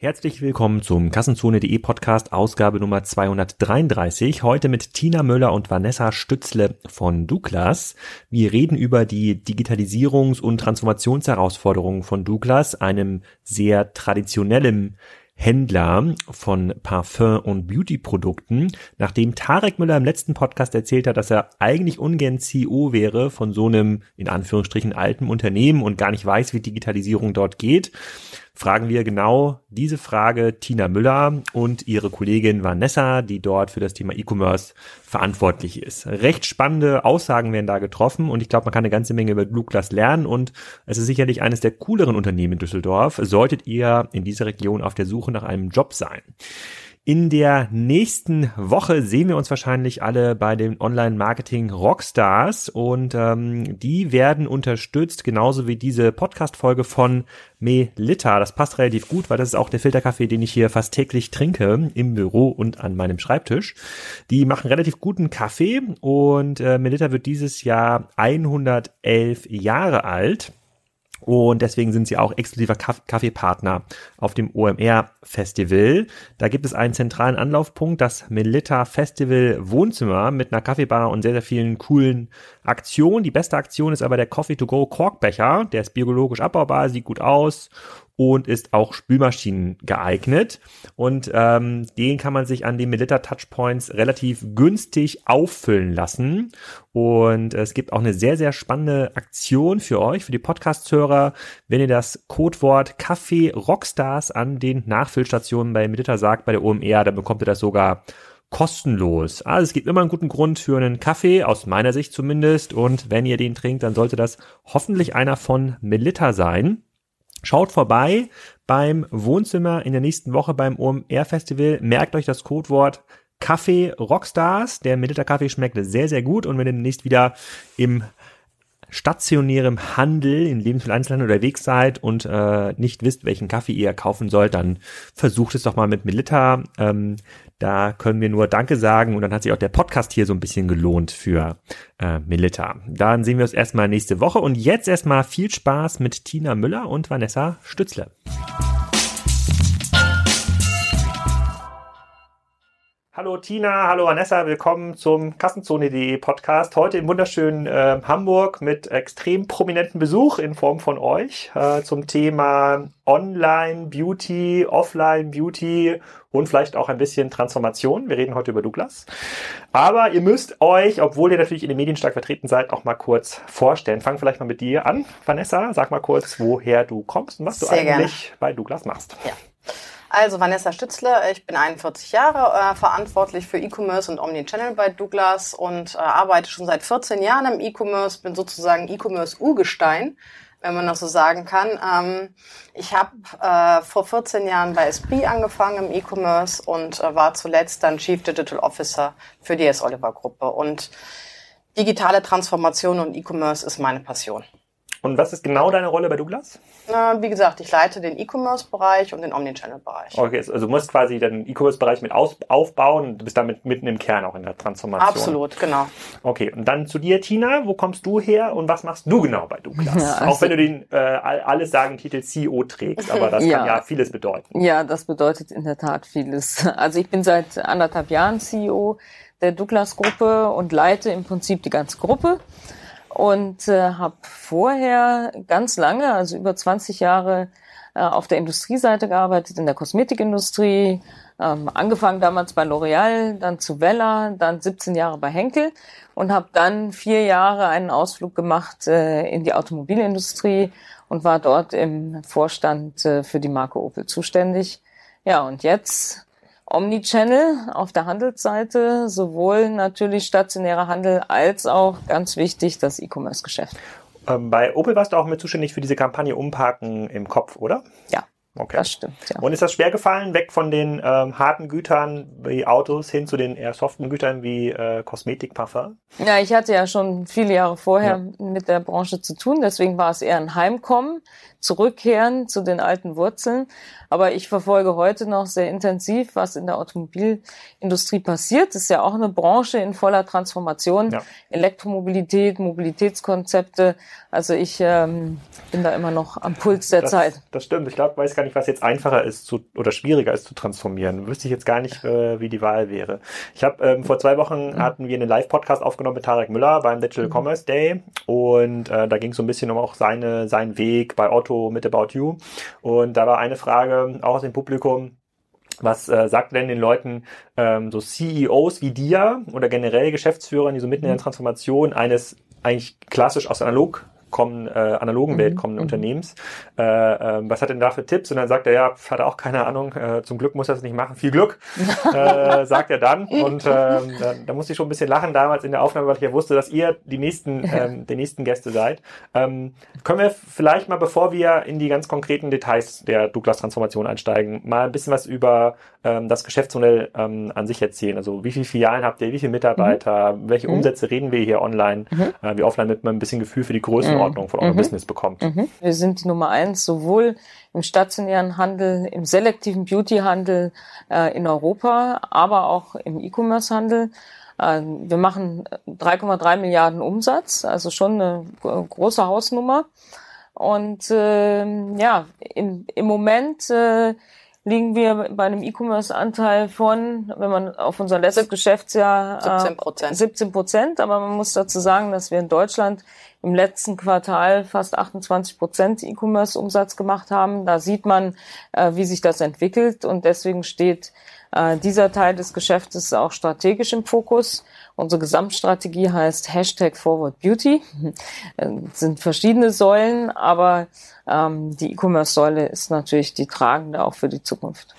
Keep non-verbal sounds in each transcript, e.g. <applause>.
Herzlich willkommen zum Kassenzone.de Podcast Ausgabe Nummer 233. Heute mit Tina Müller und Vanessa Stützle von Douglas. Wir reden über die Digitalisierungs- und Transformationsherausforderungen von Douglas, einem sehr traditionellen Händler von Parfum- und Beauty-Produkten, nachdem Tarek Müller im letzten Podcast erzählt hat, dass er eigentlich ungern CEO wäre von so einem, in Anführungsstrichen, alten Unternehmen und gar nicht weiß, wie Digitalisierung dort geht, fragen wir genau diese Frage Tina Müller und ihre Kollegin Vanessa, die dort für das Thema E-Commerce verantwortlich ist. Recht spannende Aussagen werden da getroffen und ich glaube, man kann eine ganze Menge über Douglas lernen und es ist sicherlich eines der cooleren Unternehmen in Düsseldorf. Solltet ihr in dieser Region auf der Suche nach einem Job sein. In der nächsten Woche sehen wir uns wahrscheinlich alle bei den Online-Marketing Rockstars und ähm, die werden unterstützt, genauso wie diese Podcast-Folge von Melita. Das passt relativ gut, weil das ist auch der Filterkaffee, den ich hier fast täglich trinke im Büro und an meinem Schreibtisch. Die machen relativ guten Kaffee und äh, Melita wird dieses Jahr 111 Jahre alt. Und deswegen sind sie auch exklusiver Kaffeepartner auf dem OMR Festival. Da gibt es einen zentralen Anlaufpunkt, das Melita Festival Wohnzimmer mit einer Kaffeebar und sehr, sehr vielen coolen Aktionen. Die beste Aktion ist aber der Coffee to Go Korkbecher. Der ist biologisch abbaubar, sieht gut aus und ist auch Spülmaschinen geeignet. Und ähm, den kann man sich an den Melitta Touchpoints relativ günstig auffüllen lassen. Und es gibt auch eine sehr, sehr spannende Aktion für euch, für die Podcast-Hörer, wenn ihr das Codewort Kaffee Rockstars an den Nachfüllstationen bei Melitta sagt, bei der OMR, dann bekommt ihr das sogar kostenlos. Also es gibt immer einen guten Grund für einen Kaffee, aus meiner Sicht zumindest. Und wenn ihr den trinkt, dann sollte das hoffentlich einer von Melitta sein. Schaut vorbei beim Wohnzimmer in der nächsten Woche beim OMR Festival. Merkt euch das Codewort Kaffee Rockstars. Der Militer Kaffee schmeckt sehr, sehr gut. Und wenn ihr demnächst wieder im stationärem Handel, in Lebensmitteleinzelhandel unterwegs seid und äh, nicht wisst, welchen Kaffee ihr kaufen sollt, dann versucht es doch mal mit Melita. Ähm, da können wir nur Danke sagen und dann hat sich auch der Podcast hier so ein bisschen gelohnt für äh, Melita. Dann sehen wir uns erstmal nächste Woche und jetzt erstmal viel Spaß mit Tina Müller und Vanessa Stützle. Hallo Tina, hallo Vanessa, willkommen zum Kassenzone.de Podcast. Heute im wunderschönen äh, Hamburg mit extrem prominenten Besuch in Form von euch äh, zum Thema Online Beauty, Offline Beauty und vielleicht auch ein bisschen Transformation. Wir reden heute über Douglas. Aber ihr müsst euch, obwohl ihr natürlich in den Medien stark vertreten seid, auch mal kurz vorstellen. Fang vielleicht mal mit dir an, Vanessa. Sag mal kurz, woher du kommst und was Sehr du eigentlich gerne. bei Douglas machst. Ja. Also Vanessa Stützle, ich bin 41 Jahre, äh, verantwortlich für E-Commerce und Omnichannel bei Douglas und äh, arbeite schon seit 14 Jahren im E-Commerce, bin sozusagen E-Commerce-Urgestein, wenn man das so sagen kann. Ähm, ich habe äh, vor 14 Jahren bei Esprit angefangen im E-Commerce und äh, war zuletzt dann Chief Digital Officer für die S. Oliver Gruppe. Und digitale Transformation und E-Commerce ist meine Passion. Und was ist genau deine Rolle bei Douglas? Na, wie gesagt, ich leite den E-Commerce-Bereich und den Omnichannel-Bereich. Okay, also du musst quasi den E-Commerce-Bereich mit aus aufbauen und du bist damit mitten im Kern auch in der Transformation. Absolut, genau. Okay, und dann zu dir, Tina. Wo kommst du her und was machst du genau bei Douglas? Ja, also auch wenn du den äh, alles sagen Titel CEO trägst, aber das <laughs> ja. kann ja vieles bedeuten. Ja, das bedeutet in der Tat vieles. Also ich bin seit anderthalb Jahren CEO der Douglas-Gruppe und leite im Prinzip die ganze Gruppe und äh, habe vorher ganz lange, also über 20 Jahre, äh, auf der Industrieseite gearbeitet, in der Kosmetikindustrie, ähm, angefangen damals bei L'Oreal, dann zu Vella, dann 17 Jahre bei Henkel und habe dann vier Jahre einen Ausflug gemacht äh, in die Automobilindustrie und war dort im Vorstand äh, für die Marke Opel zuständig. Ja, und jetzt Omnichannel auf der Handelsseite, sowohl natürlich stationärer Handel als auch ganz wichtig das E-Commerce-Geschäft. Ähm, bei Opel warst du auch mit zuständig für diese Kampagne Umparken im Kopf, oder? Ja. Okay. Das stimmt, ja. Und ist das schwer gefallen, weg von den ähm, harten Gütern wie Autos hin zu den eher soften Gütern wie äh, Kosmetik, Parfum? Ja, ich hatte ja schon viele Jahre vorher ja. mit der Branche zu tun, deswegen war es eher ein Heimkommen, zurückkehren zu den alten Wurzeln. Aber ich verfolge heute noch sehr intensiv, was in der Automobilindustrie passiert. Das ist ja auch eine Branche in voller Transformation. Ja. Elektromobilität, Mobilitätskonzepte. Also ich ähm, bin da immer noch am Puls der das, Zeit. Das stimmt. Ich glaube, weiß gar nicht, was jetzt einfacher ist zu, oder schwieriger ist zu transformieren. Wüsste ich jetzt gar nicht, äh, wie die Wahl wäre. Ich habe ähm, vor zwei Wochen mhm. hatten wir einen Live-Podcast aufgenommen mit Tarek Müller beim Digital mhm. Commerce Day und äh, da ging es so ein bisschen um auch seine, seinen Weg bei Otto mit About You. Und da war eine Frage auch aus dem Publikum, was äh, sagt denn den Leuten ähm, so CEOs wie dir oder generell Geschäftsführer, die so mitten in der mhm. Transformation eines eigentlich klassisch aus analog kommen, äh, analogen mhm. Welt kommenden mhm. Unternehmens. Äh, äh, was hat denn da für Tipps? Und dann sagt er, ja, hat er auch keine Ahnung, äh, zum Glück muss er es nicht machen. Viel Glück, <laughs> äh, sagt er dann. Und <laughs> äh, da, da musste ich schon ein bisschen lachen damals in der Aufnahme, weil ich ja wusste, dass ihr die nächsten, ähm, die nächsten Gäste seid. Ähm, können wir vielleicht mal, bevor wir in die ganz konkreten Details der Douglas-Transformation einsteigen, mal ein bisschen was über ähm, das Geschäftsmodell ähm, an sich erzählen? Also wie viele Filialen habt ihr, wie viele Mitarbeiter, mhm. welche mhm. Umsätze reden wir hier online, mhm. äh, wie offline, damit man ein bisschen Gefühl für die Größe Größenordnung von eurem mhm. Business bekommt. Mhm. Wir sind die Nummer eins, sowohl im stationären Handel, im selektiven Beauty-Handel äh, in Europa, aber auch im E-Commerce-Handel. Äh, wir machen 3,3 Milliarden Umsatz, also schon eine große Hausnummer. Und äh, ja, im, im Moment äh, liegen wir bei einem E-Commerce-Anteil von, wenn man auf unser letztes Geschäftsjahr 17 Prozent. 17 Prozent. Aber man muss dazu sagen, dass wir in Deutschland im letzten Quartal fast 28 Prozent E-Commerce-Umsatz gemacht haben. Da sieht man, äh, wie sich das entwickelt und deswegen steht äh, dieser Teil des Geschäftes auch strategisch im Fokus. Unsere Gesamtstrategie heißt Hashtag Forward Beauty. Es <laughs> sind verschiedene Säulen, aber ähm, die E-Commerce-Säule ist natürlich die tragende auch für die Zukunft.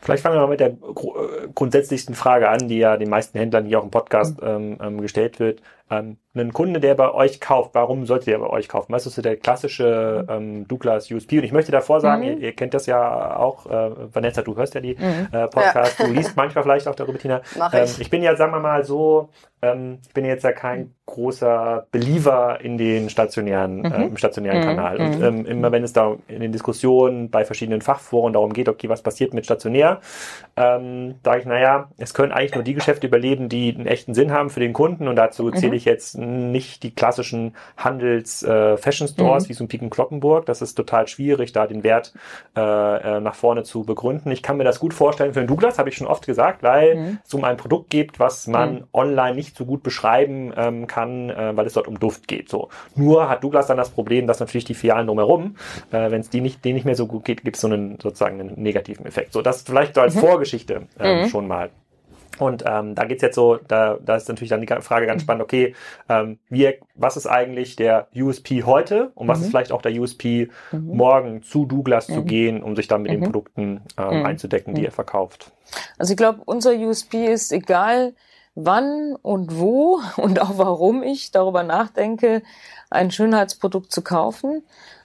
Vielleicht fangen wir mal mit der äh, grundsätzlichsten Frage an, die ja den meisten Händlern hier auch im Podcast mhm. ähm, ähm gestellt wird. Ähm, ein Kunde, der bei euch kauft, warum sollte der bei euch kaufen? Was ist so der klassische ähm, Douglas USP? Und ich möchte davor sagen, mhm. ihr, ihr, kennt das ja auch, äh, Vanessa, du hörst ja die mhm. äh, Podcast, ja. du liest <laughs> manchmal vielleicht auch darüber, Tina. Mach ich. Ähm, ich bin ja, sagen wir mal so, ähm, ich bin jetzt ja kein großer Believer in den stationären, mhm. äh, im stationären mhm. Kanal. Und mhm. ähm, immer wenn es da in den Diskussionen bei verschiedenen Fachforen darum geht, okay, was passiert mit stationär, ähm, sage ich, naja, es können eigentlich nur die Geschäfte überleben, die einen echten Sinn haben für den Kunden. Und dazu zähle mhm. ich jetzt nicht die klassischen Handels-Fashion-Stores äh, mhm. wie so ein Piken Kloppenburg. Das ist total schwierig, da den Wert äh, äh, nach vorne zu begründen. Ich kann mir das gut vorstellen für den Douglas, habe ich schon oft gesagt, weil mhm. es um ein Produkt geht, was man mhm. online nicht so gut beschreiben ähm, kann, äh, weil es dort um Duft geht. So. Nur hat Douglas dann das Problem, dass natürlich die Filialen drumherum, äh, wenn es die nicht, denen nicht mehr so gut geht, gibt es so einen sozusagen einen negativen Effekt. So, das vielleicht so als mhm. Vorgeschichte äh, mhm. schon mal. Und ähm, da geht's jetzt so, da, da ist natürlich dann die Frage ganz spannend, okay, ähm, wie, was ist eigentlich der USP heute und was mhm. ist vielleicht auch der USP mhm. morgen zu Douglas mhm. zu gehen, um sich dann mit den mhm. Produkten ähm, mhm. einzudecken, die ihr verkauft? Also ich glaube, unser USP ist egal, wann und wo <laughs> und auch warum ich darüber nachdenke, ein Schönheitsprodukt zu kaufen,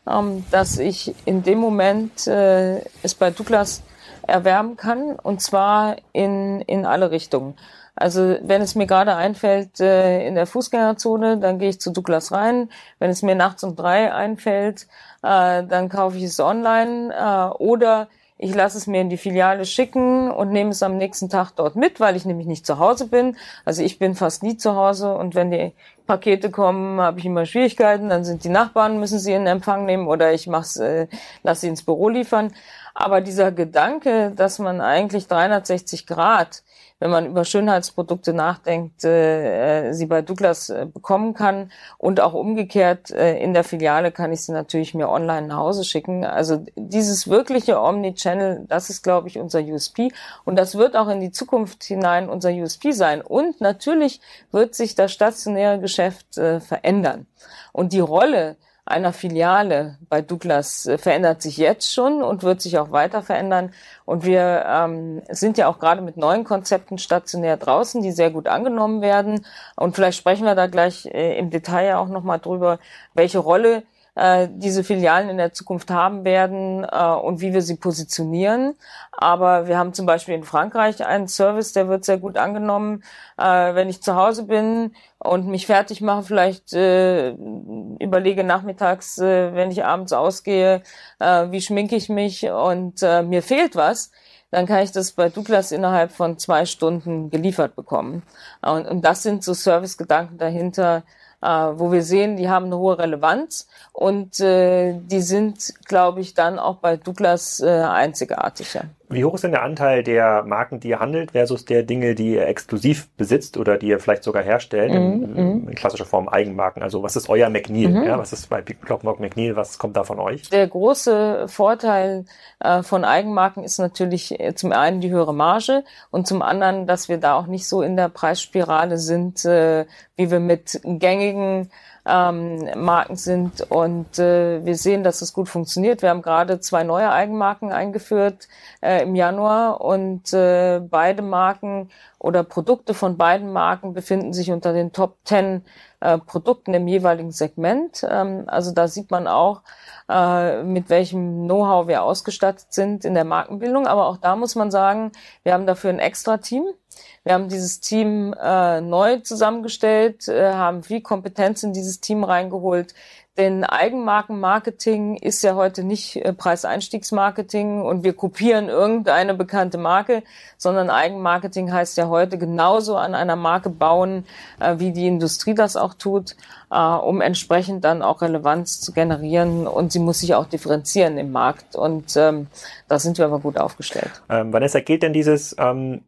ähm, dass ich in dem Moment äh, es bei Douglas erwärmen kann und zwar in, in alle Richtungen. Also wenn es mir gerade einfällt äh, in der Fußgängerzone, dann gehe ich zu Douglas rein. Wenn es mir nachts um drei einfällt, äh, dann kaufe ich es online äh, oder ich lasse es mir in die Filiale schicken und nehme es am nächsten Tag dort mit, weil ich nämlich nicht zu Hause bin. Also ich bin fast nie zu Hause und wenn die Pakete kommen, habe ich immer Schwierigkeiten. Dann sind die Nachbarn, müssen sie in Empfang nehmen oder ich mach's, äh, lasse sie ins Büro liefern. Aber dieser Gedanke, dass man eigentlich 360 Grad, wenn man über Schönheitsprodukte nachdenkt, äh, sie bei Douglas äh, bekommen kann und auch umgekehrt äh, in der Filiale kann ich sie natürlich mir online nach Hause schicken. Also dieses wirkliche Omnichannel, das ist, glaube ich, unser USP und das wird auch in die Zukunft hinein unser USP sein. Und natürlich wird sich das stationäre Geschäft äh, verändern. Und die Rolle einer Filiale bei Douglas äh, verändert sich jetzt schon und wird sich auch weiter verändern. Und wir ähm, sind ja auch gerade mit neuen Konzepten stationär draußen, die sehr gut angenommen werden. Und vielleicht sprechen wir da gleich äh, im Detail auch nochmal drüber, welche Rolle diese Filialen in der Zukunft haben werden äh, und wie wir sie positionieren. Aber wir haben zum Beispiel in Frankreich einen Service, der wird sehr gut angenommen. Äh, wenn ich zu Hause bin und mich fertig mache, vielleicht äh, überlege nachmittags, äh, wenn ich abends ausgehe, äh, wie schminke ich mich und äh, mir fehlt was, dann kann ich das bei Douglas innerhalb von zwei Stunden geliefert bekommen. Und, und das sind so Servicegedanken dahinter, äh, wo wir sehen, die haben eine hohe Relevanz und äh, die sind, glaube ich, dann auch bei Douglas äh, einzigartig. Wie hoch ist denn der Anteil der Marken, die ihr handelt, versus der Dinge, die ihr exklusiv besitzt oder die ihr vielleicht sogar herstellt, in, mhm, in, mhm. in klassischer Form Eigenmarken? Also was ist euer McNeil? Mhm. Ja, was ist bei Clockwork McNeil? Was kommt da von euch? Der große Vorteil äh, von Eigenmarken ist natürlich äh, zum einen die höhere Marge und zum anderen, dass wir da auch nicht so in der Preisspirale sind, äh, wie wir mit gängigen ähm, Marken sind. Und äh, wir sehen, dass es gut funktioniert. Wir haben gerade zwei neue Eigenmarken eingeführt äh, im Januar und äh, beide Marken oder Produkte von beiden Marken befinden sich unter den Top 10 äh, Produkten im jeweiligen Segment. Ähm, also da sieht man auch, äh, mit welchem Know-how wir ausgestattet sind in der Markenbildung. Aber auch da muss man sagen, wir haben dafür ein extra Team. Wir haben dieses Team äh, neu zusammengestellt, äh, haben viel Kompetenz in dieses Team reingeholt. Denn Eigenmarkenmarketing ist ja heute nicht äh, Preiseinstiegsmarketing und wir kopieren irgendeine bekannte Marke, sondern Eigenmarketing heißt ja heute genauso an einer Marke bauen, äh, wie die Industrie das auch tut, äh, um entsprechend dann auch Relevanz zu generieren und sie muss sich auch differenzieren im Markt und ähm, da sind wir aber gut aufgestellt. Ähm, Vanessa, gilt denn dieses ähm,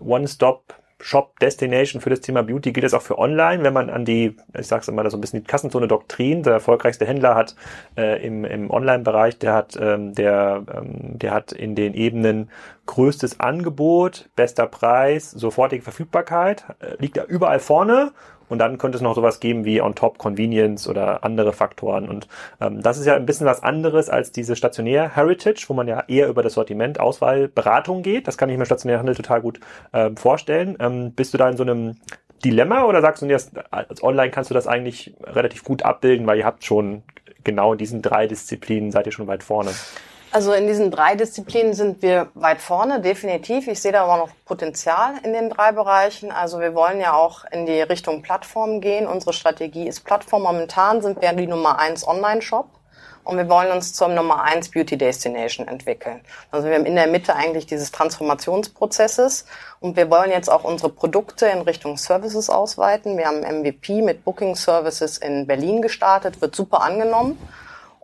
One-Stop Shop Destination für das Thema Beauty. Gilt es auch für online, wenn man an die, ich sag's immer, so ein bisschen die Kassenzone Doktrin, der erfolgreichste Händler hat äh, im, im Online-Bereich, der hat, ähm, der, ähm, der hat in den Ebenen größtes Angebot, bester Preis, sofortige Verfügbarkeit, äh, liegt da überall vorne und dann könnte es noch sowas geben wie on top Convenience oder andere Faktoren. Und ähm, das ist ja ein bisschen was anderes als diese stationär Heritage, wo man ja eher über das Sortiment, Auswahl, Beratung geht. Das kann ich mir stationär Handel total gut ähm, vorstellen. Ähm, bist du da in so einem Dilemma oder sagst du, als online kannst du das eigentlich relativ gut abbilden, weil ihr habt schon genau in diesen drei Disziplinen seid ihr schon weit vorne? Also in diesen drei Disziplinen sind wir weit vorne, definitiv. Ich sehe da aber noch Potenzial in den drei Bereichen. Also wir wollen ja auch in die Richtung Plattform gehen. Unsere Strategie ist Plattform. Momentan sind wir die Nummer eins Online-Shop und wir wollen uns zur Nummer eins Beauty Destination entwickeln. Also wir haben in der Mitte eigentlich dieses Transformationsprozesses und wir wollen jetzt auch unsere Produkte in Richtung Services ausweiten. Wir haben MVP mit Booking Services in Berlin gestartet, wird super angenommen.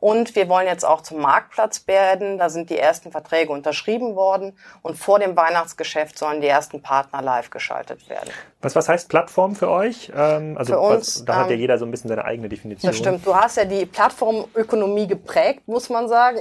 Und wir wollen jetzt auch zum Marktplatz werden. Da sind die ersten Verträge unterschrieben worden. Und vor dem Weihnachtsgeschäft sollen die ersten Partner live geschaltet werden. Was, was heißt Plattform für euch? Ähm, also für uns, was, da hat ja ähm, jeder so ein bisschen seine eigene Definition. Das stimmt. Du hast ja die Plattformökonomie geprägt, muss man sagen.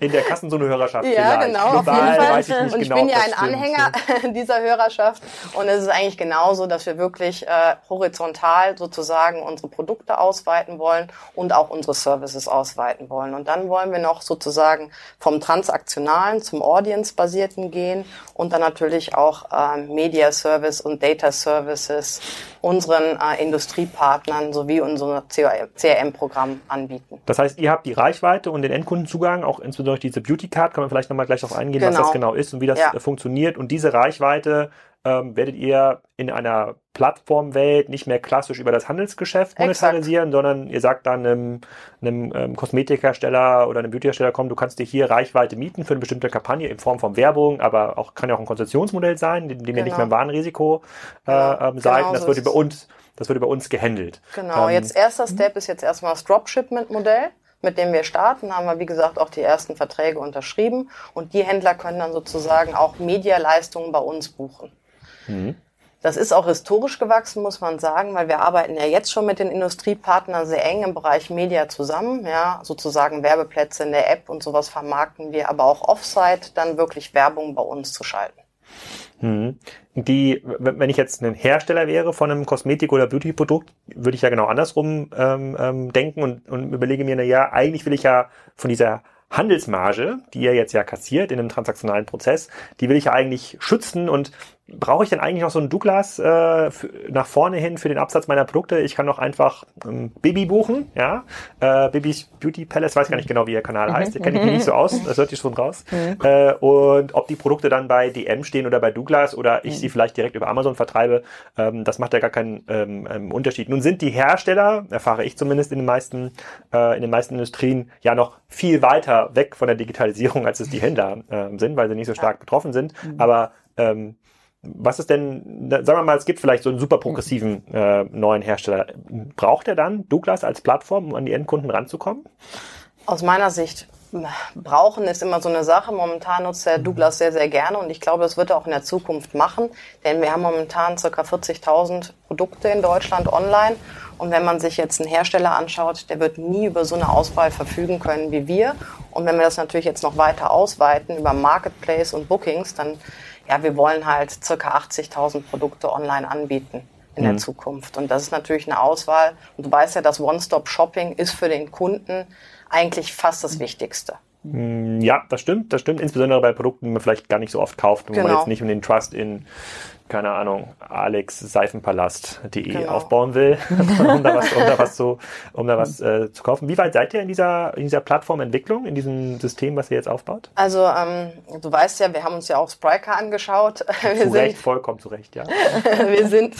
In der Kassenzone-Hörerschaft. ja, genau. Global, auf jeden Fall. Ich und ich genau, bin ja ein Anhänger <laughs> dieser Hörerschaft. Und es ist eigentlich genauso, dass wir wirklich äh, horizontal sozusagen unsere Produkte ausweiten wollen und auch unsere Services ausweiten wollen. Und dann wollen wir noch sozusagen vom transaktionalen zum Audience-basierten gehen und dann natürlich auch äh, Media Service und Data Services unseren äh, Industriepartnern sowie unser CRM-Programm anbieten. Das heißt, ihr habt die Reichweite und den Endkundenzugang, auch insbesondere diese Beauty Card, kann man vielleicht nochmal gleich darauf eingehen, genau. was das genau ist und wie das ja. funktioniert. Und diese Reichweite ähm, werdet ihr in einer Plattformwelt nicht mehr klassisch über das Handelsgeschäft monetarisieren, Exakt. sondern ihr sagt dann einem, einem ähm, Kosmetikhersteller oder einem Beautyhersteller, komm, du kannst dir hier Reichweite mieten für eine bestimmte Kampagne in Form von Werbung, aber auch kann ja auch ein Konzessionsmodell sein, dem, dem genau. ihr nicht mehr im Warenrisiko äh, genau. ähm, seid. Genau das so wird über uns, das wird über uns gehandelt. Genau. Ähm, jetzt erster Step ist jetzt erstmal das Dropshipment-Modell mit dem wir starten, haben wir, wie gesagt, auch die ersten Verträge unterschrieben. Und die Händler können dann sozusagen auch Medialeistungen bei uns buchen. Mhm. Das ist auch historisch gewachsen, muss man sagen, weil wir arbeiten ja jetzt schon mit den Industriepartnern sehr eng im Bereich Media zusammen, ja, sozusagen Werbeplätze in der App und sowas vermarkten wir, aber auch Offsite dann wirklich Werbung bei uns zu schalten. Hm. Die, wenn ich jetzt ein Hersteller wäre von einem Kosmetik- oder Beauty-Produkt, würde ich ja genau andersrum ähm, ähm, denken und, und überlege mir, na ja, eigentlich will ich ja von dieser Handelsmarge, die ihr jetzt ja kassiert in einem transaktionalen Prozess, die will ich ja eigentlich schützen und brauche ich denn eigentlich noch so einen Douglas äh, nach vorne hin für den Absatz meiner Produkte? Ich kann doch einfach ähm, Baby buchen, ja, äh, Babys Beauty Palace, weiß gar nicht genau, wie ihr Kanal heißt, mhm. kenne ich mich nicht so aus, das hört ihr schon raus. Mhm. Äh, und ob die Produkte dann bei DM stehen oder bei Douglas oder ich mhm. sie vielleicht direkt über Amazon vertreibe, ähm, das macht ja gar keinen ähm, ähm, Unterschied. Nun sind die Hersteller, erfahre ich zumindest in den meisten, äh, in den meisten Industrien, ja noch viel weiter weg von der Digitalisierung, als es die Händler äh, sind, weil sie nicht so stark betroffen sind. Mhm. Aber ähm, was ist denn, sagen wir mal, es gibt vielleicht so einen super progressiven äh, neuen Hersteller. Braucht er dann Douglas als Plattform, um an die Endkunden ranzukommen? Aus meiner Sicht brauchen ist immer so eine Sache. Momentan nutzt der Douglas sehr, sehr gerne und ich glaube, das wird er auch in der Zukunft machen, denn wir haben momentan ca. 40.000 Produkte in Deutschland online und wenn man sich jetzt einen Hersteller anschaut, der wird nie über so eine Auswahl verfügen können wie wir. Und wenn wir das natürlich jetzt noch weiter ausweiten über Marketplace und Bookings, dann, ja, wir wollen halt circa 80.000 Produkte online anbieten in mhm. der Zukunft. Und das ist natürlich eine Auswahl. Und du weißt ja, das One-Stop-Shopping ist für den Kunden eigentlich fast das Wichtigste. Mm, ja, das stimmt, das stimmt. Insbesondere bei Produkten, die man vielleicht gar nicht so oft kauft, wo genau. man jetzt nicht um den Trust in keine Ahnung, alexseifenpalast.de genau. aufbauen will, <laughs> <laughs> um da was, um da was, zu, um da was äh, zu kaufen. Wie weit seid ihr in dieser, in dieser Plattformentwicklung, in diesem System, was ihr jetzt aufbaut? Also ähm, du weißt ja, wir haben uns ja auch Spriker angeschaut. <laughs> Wir zu Recht, vollkommen zu Recht, ja. wir sind,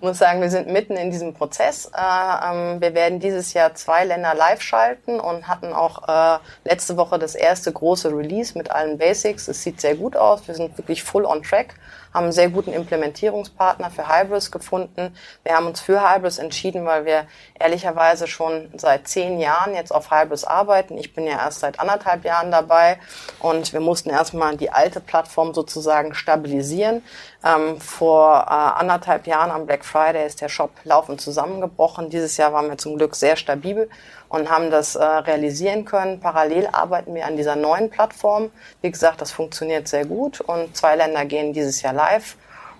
muss sagen, wir sind mitten in diesem Prozess. Äh, ähm, wir werden dieses Jahr zwei Länder live schalten und hatten auch äh, letzte Woche das erste große Release mit allen Basics. Es sieht sehr gut aus. Wir sind wirklich full on track haben einen sehr guten Implementierungspartner für Hybris gefunden. Wir haben uns für Hybris entschieden, weil wir ehrlicherweise schon seit zehn Jahren jetzt auf Hybris arbeiten. Ich bin ja erst seit anderthalb Jahren dabei und wir mussten erstmal die alte Plattform sozusagen stabilisieren. Ähm, vor äh, anderthalb Jahren am Black Friday ist der Shop laufend zusammengebrochen. Dieses Jahr waren wir zum Glück sehr stabil und haben das äh, realisieren können. Parallel arbeiten wir an dieser neuen Plattform. Wie gesagt, das funktioniert sehr gut und zwei Länder gehen dieses Jahr live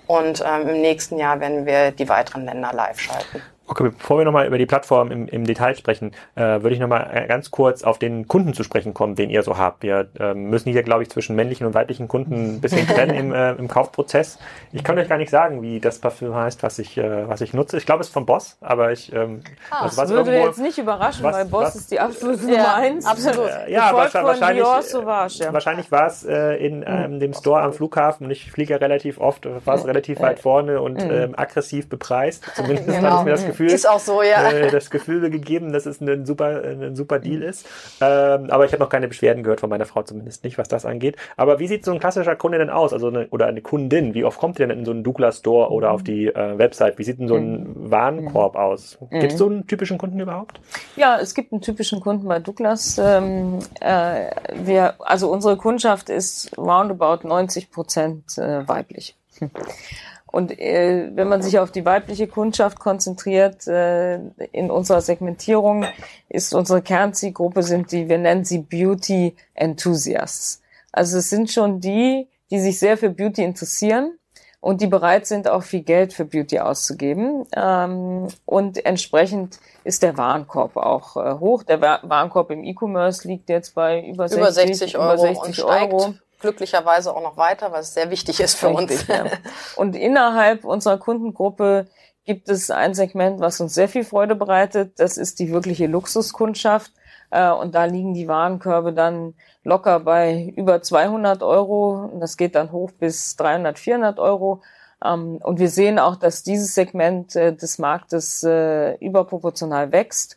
und ähm, im nächsten Jahr werden wir die weiteren Länder live schalten. Okay, bevor wir nochmal über die Plattform im, im Detail sprechen, äh, würde ich nochmal äh, ganz kurz auf den Kunden zu sprechen kommen, den ihr so habt. Wir äh, müssen hier, glaube ich, zwischen männlichen und weiblichen Kunden ein bisschen trennen im, äh, im Kaufprozess. Ich kann euch gar nicht sagen, wie das Parfüm heißt, was ich, äh, was ich nutze. Ich glaube, es ist von Boss, aber ich... Ähm, ah, was, was würde irgendwo, jetzt nicht überraschen, was, weil Boss was, ist die absolute Nummer eins. Absolut. Äh, ja, wahrscheinlich, Dior Sauvage, ja. wahrscheinlich war es äh, in ähm, dem Store am Flughafen, und ich fliege ja relativ oft, war es <laughs> relativ weit vorne und mhm. ähm, aggressiv bepreist. Zumindest <laughs> genau. hatte ich mir das Gefühl. Ist auch so, ja äh, das Gefühl gegeben, dass es ein super, ein super Deal ist. Ähm, aber ich habe noch keine Beschwerden gehört von meiner Frau zumindest nicht, was das angeht. Aber wie sieht so ein klassischer Kunde denn aus? Also eine, oder eine Kundin? Wie oft kommt ihr denn in so einen Douglas Store oder auf die äh, Website? Wie sieht denn so ein mhm. Warenkorb mhm. aus? Gibt es so einen typischen Kunden überhaupt? Ja, es gibt einen typischen Kunden bei Douglas. Ähm, äh, wir, also unsere Kundschaft ist roundabout 90 Prozent äh, weiblich. Und äh, wenn man sich auf die weibliche Kundschaft konzentriert, äh, in unserer Segmentierung ist unsere Kernzielgruppe sind die, wir nennen sie Beauty Enthusiasts. Also es sind schon die, die sich sehr für Beauty interessieren und die bereit sind, auch viel Geld für Beauty auszugeben. Ähm, und entsprechend ist der Warenkorb auch äh, hoch. Der Warenkorb im E-Commerce liegt jetzt bei über 60, über 60 Euro. Über 60 Euro glücklicherweise auch noch weiter, was sehr wichtig ist für Richtig, uns. Ja. <laughs> Und innerhalb unserer Kundengruppe gibt es ein Segment, was uns sehr viel Freude bereitet. Das ist die wirkliche Luxuskundschaft. Äh, und da liegen die Warenkörbe dann locker bei über 200 Euro. Das geht dann hoch bis 300, 400 Euro. Ähm, und wir sehen auch, dass dieses Segment äh, des Marktes äh, überproportional wächst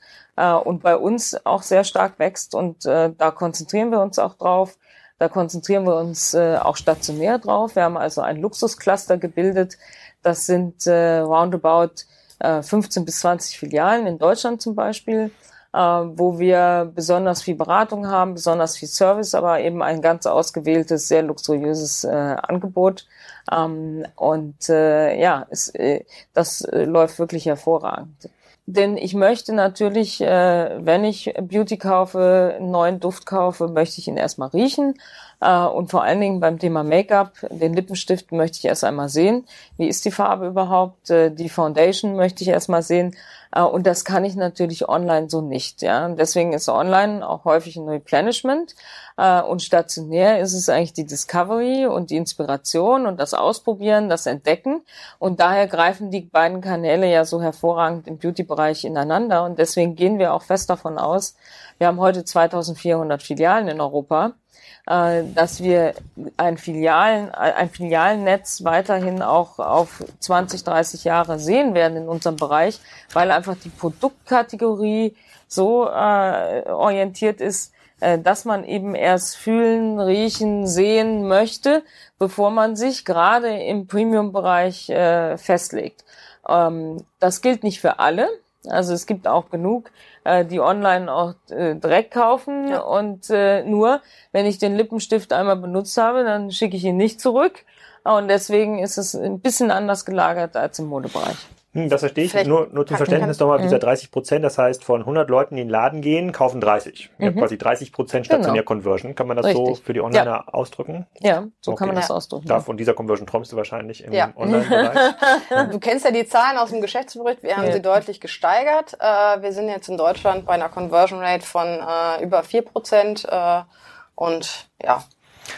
und bei uns auch sehr stark wächst. Und da konzentrieren wir uns auch drauf. Da konzentrieren wir uns äh, auch stationär drauf. Wir haben also ein Luxuscluster gebildet. Das sind äh, roundabout äh, 15 bis 20 Filialen in Deutschland zum Beispiel, äh, wo wir besonders viel Beratung haben, besonders viel Service, aber eben ein ganz ausgewähltes, sehr luxuriöses äh, Angebot. Ähm, und äh, ja, es, äh, das äh, läuft wirklich hervorragend. Denn ich möchte natürlich, äh, wenn ich Beauty kaufe, einen neuen Duft kaufe, möchte ich ihn erstmal riechen. Äh, und vor allen Dingen beim Thema Make-up, den Lippenstift möchte ich erst einmal sehen. Wie ist die Farbe überhaupt? Äh, die Foundation möchte ich erstmal sehen. Äh, und das kann ich natürlich online so nicht. Ja, deswegen ist online auch häufig ein Replenishment. Und stationär ist es eigentlich die Discovery und die Inspiration und das Ausprobieren, das Entdecken. Und daher greifen die beiden Kanäle ja so hervorragend im Beauty-Bereich ineinander. Und deswegen gehen wir auch fest davon aus, wir haben heute 2400 Filialen in Europa äh, dass wir ein Filialen, ein Filialennetz weiterhin auch auf 20, 30 Jahre sehen werden in unserem Bereich, weil einfach die Produktkategorie so äh, orientiert ist, äh, dass man eben erst fühlen, riechen, sehen möchte, bevor man sich gerade im Premium-Bereich äh, festlegt. Ähm, das gilt nicht für alle. Also es gibt auch genug, äh, die online auch äh, direkt kaufen ja. und äh, nur, wenn ich den Lippenstift einmal benutzt habe, dann schicke ich ihn nicht zurück. Und deswegen ist es ein bisschen anders gelagert als im Modebereich. Hm, das verstehe ich. nur, nur zum Verständnis nochmal, dieser 30 Prozent, das heißt, von 100 Leuten, die in den Laden gehen, kaufen 30. Mhm. quasi 30 Prozent stationär genau. Conversion. Kann man das Richtig. so für die Onliner ja. ausdrücken? Ja, so okay. kann man das ausdrücken. Da von dieser Conversion träumst du wahrscheinlich im ja. Online-Bereich. <laughs> du kennst ja die Zahlen aus dem Geschäftsbericht. Wir haben ja. sie deutlich gesteigert. Äh, wir sind jetzt in Deutschland bei einer Conversion Rate von äh, über 4 Prozent. Äh, und ja,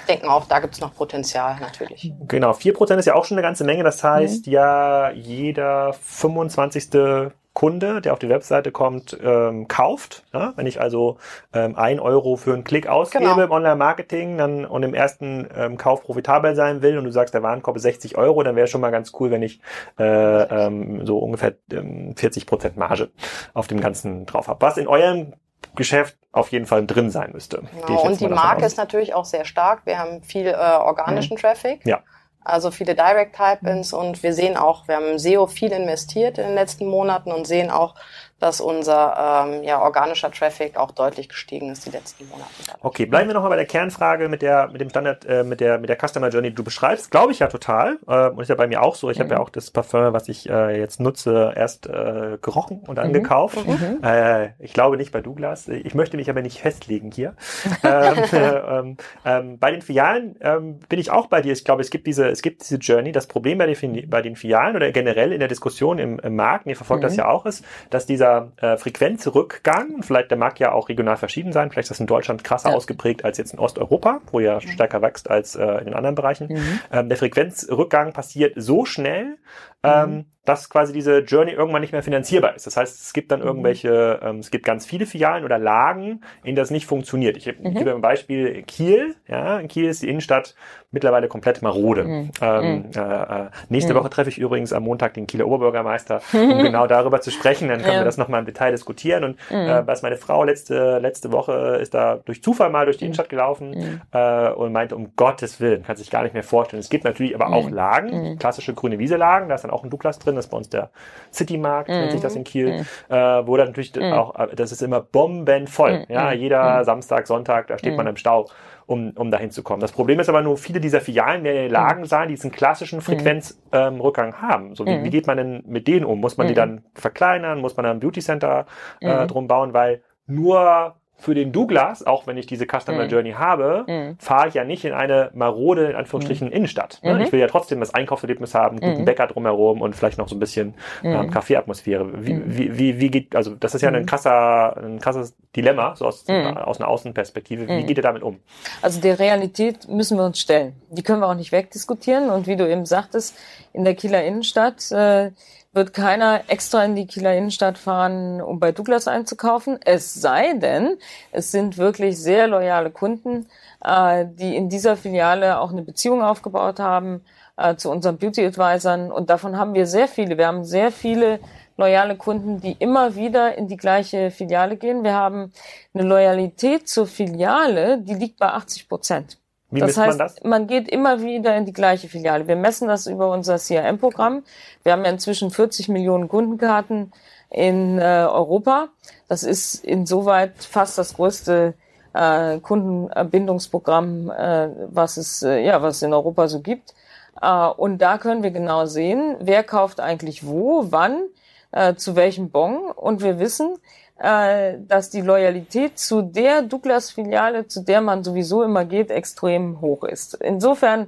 denken auch, da gibt es noch Potenzial natürlich. Genau, 4% ist ja auch schon eine ganze Menge. Das heißt mhm. ja, jeder 25. Kunde, der auf die Webseite kommt, ähm, kauft. Ja? Wenn ich also ähm, ein Euro für einen Klick ausgebe genau. im Online-Marketing dann und im ersten ähm, Kauf profitabel sein will und du sagst, der Warenkorb ist 60 Euro, dann wäre schon mal ganz cool, wenn ich äh, ähm, so ungefähr ähm, 40 Prozent Marge auf dem Ganzen drauf habe. Was in eurem Geschäft auf jeden Fall drin sein müsste. Genau, und die Marke aus. ist natürlich auch sehr stark. Wir haben viel äh, organischen mhm. Traffic. Ja. Also viele Direct Type-Ins und wir sehen auch, wir haben SEO viel investiert in den letzten Monaten und sehen auch, dass unser ähm, ja, organischer Traffic auch deutlich gestiegen ist die letzten Monate. Okay, bleiben wir nochmal bei der Kernfrage mit der mit dem Standard äh, mit der mit der Customer Journey, die du beschreibst. Glaube ich ja total äh, und ist ja bei mir auch so. Ich mhm. habe ja auch das Parfum, was ich äh, jetzt nutze, erst äh, gerochen und mhm. gekauft. Mhm. Äh, ich glaube nicht bei Douglas. Ich möchte mich aber nicht festlegen hier. <laughs> ähm, äh, ähm, bei den Filialen ähm, bin ich auch bei dir. Ich glaube, es gibt diese es gibt diese Journey. Das Problem bei den bei den Filialen oder generell in der Diskussion im, im Markt, ihr verfolgt das mhm. ja auch, ist, dass dieser dieser äh, Frequenzrückgang, vielleicht der mag ja auch regional verschieden sein, vielleicht ist das in Deutschland krasser ja. ausgeprägt als jetzt in Osteuropa, wo ja stärker wächst als äh, in den anderen Bereichen. Mhm. Ähm, der Frequenzrückgang passiert so schnell, ähm, mhm. dass quasi diese Journey irgendwann nicht mehr finanzierbar ist. Das heißt, es gibt dann mhm. irgendwelche, ähm, es gibt ganz viele Filialen oder Lagen, in das nicht funktioniert. Ich, mhm. gebe ein Beispiel Kiel. Ja, in Kiel ist die Innenstadt mittlerweile komplett marode. Mhm. Ähm, mhm. äh, äh, nächste mhm. Woche treffe ich übrigens am Montag den Kieler Oberbürgermeister, <laughs> um genau darüber zu sprechen. Dann können ja. wir das nochmal im Detail diskutieren. Und äh, was meine Frau letzte letzte Woche ist da durch Zufall mal durch die Innenstadt gelaufen äh, und meinte, um Gottes Willen, kann sich gar nicht mehr vorstellen. Es gibt natürlich aber auch Lagen, klassische grüne Wiese-Lagen, da ist dann auch ein Douglas drin, das ist bei uns der City-Markt, mhm. nennt sich das in Kiel, mhm. äh, wo dann natürlich mhm. auch, äh, das ist immer bombenvoll. Mhm. Ja, jeder. Samstag, Sonntag, da steht man im Stau um, um dahin zu kommen. Das Problem ist aber nur, viele dieser Filialen werden in der Lage sein, die diesen klassischen Frequenzrückgang ähm, haben. So, wie, wie geht man denn mit denen um? Muss man die dann verkleinern? Muss man dann ein Beauty Center äh, drum bauen? Weil nur für den Douglas, auch wenn ich diese Customer mhm. Journey habe, mhm. fahre ich ja nicht in eine marode, in Anführungsstrichen, mhm. Innenstadt. Ne? Mhm. Ich will ja trotzdem das Einkaufserlebnis haben, guten mhm. Bäcker drumherum und vielleicht noch so ein bisschen ähm, mhm. Kaffeeatmosphäre. Wie, wie, wie, wie geht, also das ist ja ein krasser, ein krasses Dilemma, so aus, aus einer Außenperspektive. Wie geht ihr damit um? Also der Realität müssen wir uns stellen. Die können wir auch nicht wegdiskutieren und wie du eben sagtest, in der Kieler Innenstadt, äh, wird keiner extra in die Kieler Innenstadt fahren, um bei Douglas einzukaufen. Es sei denn, es sind wirklich sehr loyale Kunden, äh, die in dieser Filiale auch eine Beziehung aufgebaut haben äh, zu unseren Beauty Advisern. Und davon haben wir sehr viele. Wir haben sehr viele loyale Kunden, die immer wieder in die gleiche Filiale gehen. Wir haben eine Loyalität zur Filiale, die liegt bei 80 Prozent. Wie das heißt, man, das? man geht immer wieder in die gleiche Filiale. Wir messen das über unser CRM-Programm. Wir haben ja inzwischen 40 Millionen Kundenkarten in äh, Europa. Das ist insoweit fast das größte äh, Kundenbindungsprogramm, äh, was es äh, ja was es in Europa so gibt. Äh, und da können wir genau sehen, wer kauft eigentlich wo, wann, äh, zu welchem Bon. Und wir wissen, äh, dass die Loyalität zu der Douglas-Filiale, zu der man sowieso immer geht, extrem hoch ist. Insofern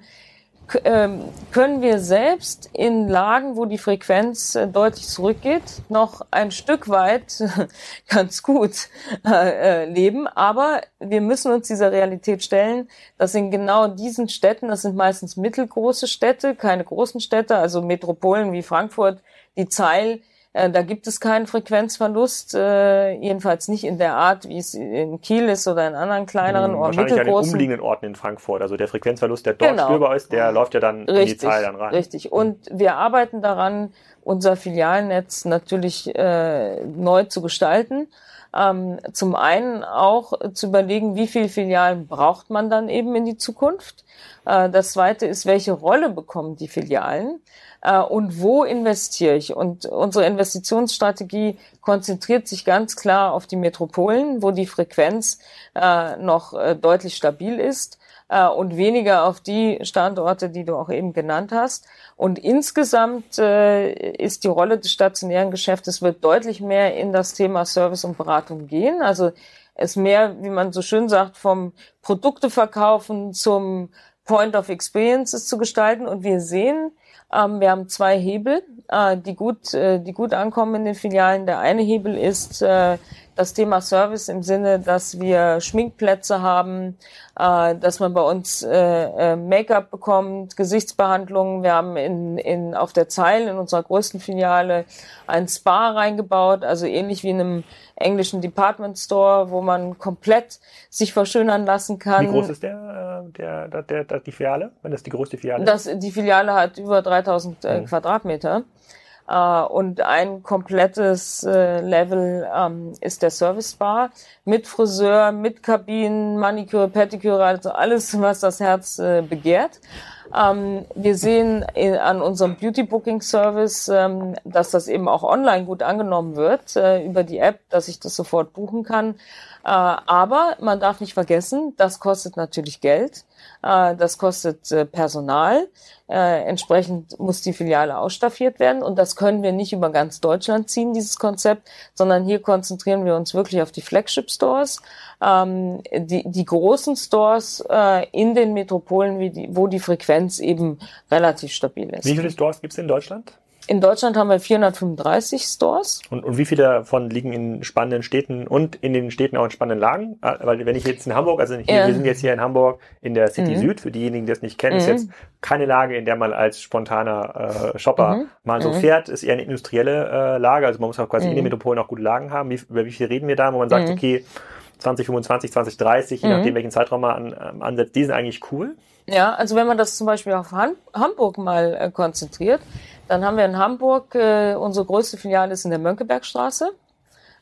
ähm, können wir selbst in Lagen, wo die Frequenz äh, deutlich zurückgeht, noch ein Stück weit <laughs> ganz gut äh, leben. Aber wir müssen uns dieser Realität stellen, dass in genau diesen Städten, das sind meistens mittelgroße Städte, keine großen Städte, also Metropolen wie Frankfurt, die Zeil äh, da gibt es keinen Frequenzverlust, äh, jedenfalls nicht in der Art, wie es in Kiel ist oder in anderen kleineren hm, oder Wahrscheinlich an den umliegenden Orten in Frankfurt. Also der Frequenzverlust, der dort genau. spürbar ist, der läuft ja dann richtig, in die Zahl dann rein. Richtig. Und wir arbeiten daran, unser Filialnetz natürlich äh, neu zu gestalten. Ähm, zum einen auch zu überlegen, wie viele Filialen braucht man dann eben in die Zukunft. Äh, das zweite ist, welche Rolle bekommen die Filialen äh, und wo investiere ich? Und unsere Investitionsstrategie konzentriert sich ganz klar auf die Metropolen, wo die Frequenz äh, noch deutlich stabil ist und weniger auf die Standorte, die du auch eben genannt hast. Und insgesamt äh, ist die Rolle des stationären Geschäftes wird deutlich mehr in das Thema Service und Beratung gehen. Also es mehr, wie man so schön sagt, vom Produkte verkaufen zum Point of Experiences zu gestalten. Und wir sehen, ähm, wir haben zwei Hebel, äh, die gut, äh, die gut ankommen in den Filialen. Der eine Hebel ist äh, das Thema Service im Sinne, dass wir Schminkplätze haben, äh, dass man bei uns äh, äh, Make-up bekommt, Gesichtsbehandlungen. Wir haben in, in, auf der Zeil in unserer größten Filiale ein Spa reingebaut, also ähnlich wie in einem englischen Department Store, wo man komplett sich verschönern lassen kann. Wie groß ist der, äh, der, der, der, der die Filiale, wenn das die größte Filiale ist? Das, die Filiale hat über 3000 äh, mhm. Quadratmeter. Uh, und ein komplettes äh, Level ähm, ist der Service Bar mit Friseur, mit Kabinen, Maniküre, Pediküre, also alles, was das Herz äh, begehrt. Ähm, wir sehen in, an unserem Beauty Booking Service, ähm, dass das eben auch online gut angenommen wird äh, über die App, dass ich das sofort buchen kann. Äh, aber man darf nicht vergessen, das kostet natürlich Geld, äh, das kostet äh, Personal. Entsprechend muss die Filiale ausstaffiert werden und das können wir nicht über ganz Deutschland ziehen, dieses Konzept, sondern hier konzentrieren wir uns wirklich auf die Flagship Stores, ähm, die, die großen Stores in den Metropolen, wo die Frequenz eben relativ stabil ist. Wie viele Stores gibt es in Deutschland? In Deutschland haben wir 435 Stores. Und, und wie viele davon liegen in spannenden Städten und in den Städten auch in spannenden Lagen? Ah, weil wenn ich jetzt in Hamburg, also hier, ja. wir sind jetzt hier in Hamburg in der City mhm. Süd, für diejenigen, die das nicht kennen, mhm. ist jetzt keine Lage, in der man als spontaner äh, Shopper mhm. mal so mhm. fährt, ist eher eine industrielle äh, Lage. Also man muss auch quasi in den mhm. Metropolen auch gute Lagen haben. Wie, über wie viel reden wir da, wo man sagt, mhm. okay, 2025, 2030, je nachdem welchen Zeitraum man an, ähm, ansetzt, die sind eigentlich cool. Ja, also wenn man das zum Beispiel auf Han Hamburg mal äh, konzentriert, dann haben wir in Hamburg, äh, unsere größte Filiale ist in der Mönckebergstraße.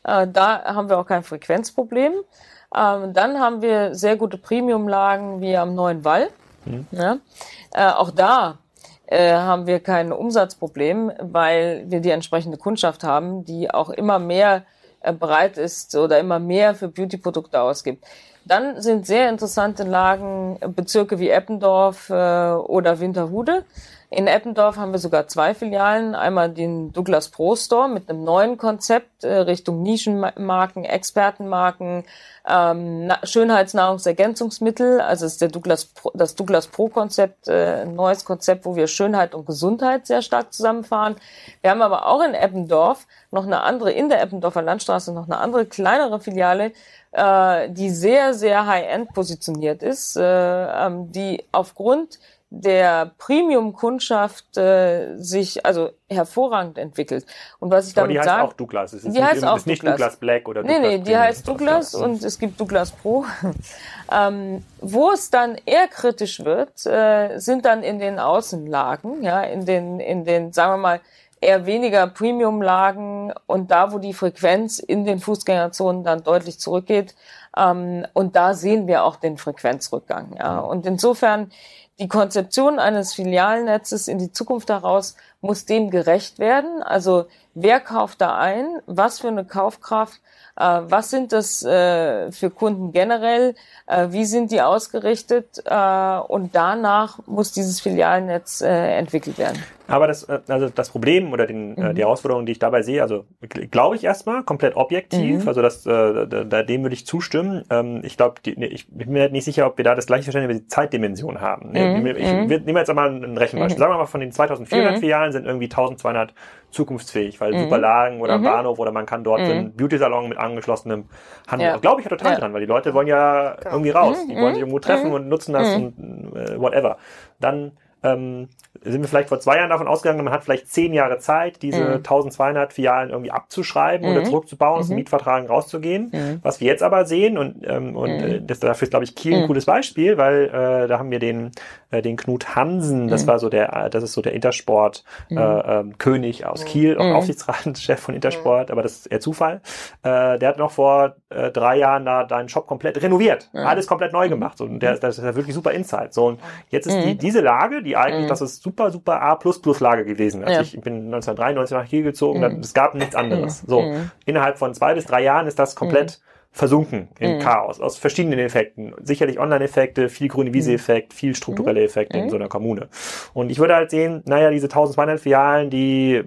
Äh, da haben wir auch kein Frequenzproblem. Ähm, dann haben wir sehr gute Premiumlagen wie am Neuen Wall. Mhm. Ja. Äh, auch da äh, haben wir kein Umsatzproblem, weil wir die entsprechende Kundschaft haben, die auch immer mehr äh, bereit ist oder immer mehr für Beauty-Produkte ausgibt. Dann sind sehr interessante Lagen Bezirke wie Eppendorf äh, oder Winterhude. In Eppendorf haben wir sogar zwei Filialen. Einmal den Douglas Pro Store mit einem neuen Konzept äh, Richtung Nischenmarken, Expertenmarken, ähm, Schönheitsnahrungsergänzungsmittel. Also ist der Douglas Pro, das Douglas Pro Konzept äh, ein neues Konzept, wo wir Schönheit und Gesundheit sehr stark zusammenfahren. Wir haben aber auch in Eppendorf noch eine andere, in der Eppendorfer Landstraße noch eine andere kleinere Filiale, äh, die sehr, sehr high-end positioniert ist, äh, ähm, die aufgrund der Premium-Kundschaft äh, sich also hervorragend entwickelt. Und was ich damit sage, die heißt sage, auch Douglas. Es ist die heißt auch ist nicht Douglas. Black oder Douglas. Nee, nee, die Premium heißt Douglas und mhm. es gibt Douglas Pro. <laughs> ähm, wo es dann eher kritisch wird, äh, sind dann in den Außenlagen, ja, in den in den sagen wir mal eher weniger Premium-Lagen und da, wo die Frequenz in den Fußgängerzonen dann deutlich zurückgeht. Ähm, und da sehen wir auch den Frequenzrückgang. Ja. Und insofern die Konzeption eines Filialnetzes in die Zukunft heraus muss dem gerecht werden. Also wer kauft da ein? Was für eine Kaufkraft? Äh, was sind das äh, für Kunden generell? Äh, wie sind die ausgerichtet? Äh, und danach muss dieses Filialnetz äh, entwickelt werden. Aber das, äh, also das Problem oder den, mhm. die Herausforderung, die ich dabei sehe, also glaube ich erstmal komplett objektiv, mhm. also das, äh, da, dem würde ich zustimmen. Ähm, ich glaube, ich bin mir nicht sicher, ob wir da das gleiche Verständnis über die Zeitdimension haben. Mhm. Ich, ich, mhm. ich nehme jetzt einmal ein Rechenbeispiel. Mhm. Sagen wir mal, von den 2400 Filialen sind irgendwie 1200 zukunftsfähig, weil mhm. Superlagen oder mhm. Bahnhof oder man kann dort mhm. einen Beauty-Salon mit angeschlossenem Handel. Ja. Glaube ich ja total ja. dran, weil die Leute wollen ja genau. irgendwie raus. Die wollen sich irgendwo treffen und nutzen das und äh, whatever. Dann ähm, sind wir vielleicht vor zwei Jahren davon ausgegangen, man hat vielleicht zehn Jahre Zeit, diese mhm. 1200 Filialen irgendwie abzuschreiben mhm. oder zurückzubauen, aus dem mhm. Mietvertrag rauszugehen. Mhm. Was wir jetzt aber sehen, und, ähm, und mhm. äh, das, dafür ist, glaube ich, Kiel ein cooles Beispiel, weil äh, da haben wir den, äh, den Knut Hansen, das war so der, das ist so der Intersport äh, äh, König aus Kiel, auch Aufsichtsratschef <laughs> von Intersport, aber das ist eher Zufall. Äh, der hat noch vor äh, drei Jahren da deinen Shop komplett renoviert, alles komplett neu gemacht. So, und der, das ist ja wirklich super Insight. So, und jetzt ist die, diese Lage, die eigentlich, das ist super, super A++-Lage gewesen. Also ja. ich bin 1993 nach Kiel gezogen, mhm. es gab nichts anderes. So, mhm. innerhalb von zwei bis drei Jahren ist das komplett versunken im mhm. Chaos aus verschiedenen Effekten. Sicherlich Online-Effekte, viel grüne Wiese-Effekt, viel strukturelle mhm. Effekte mhm. in so einer Kommune. Und ich würde halt sehen, naja, diese 1200 Filialen, die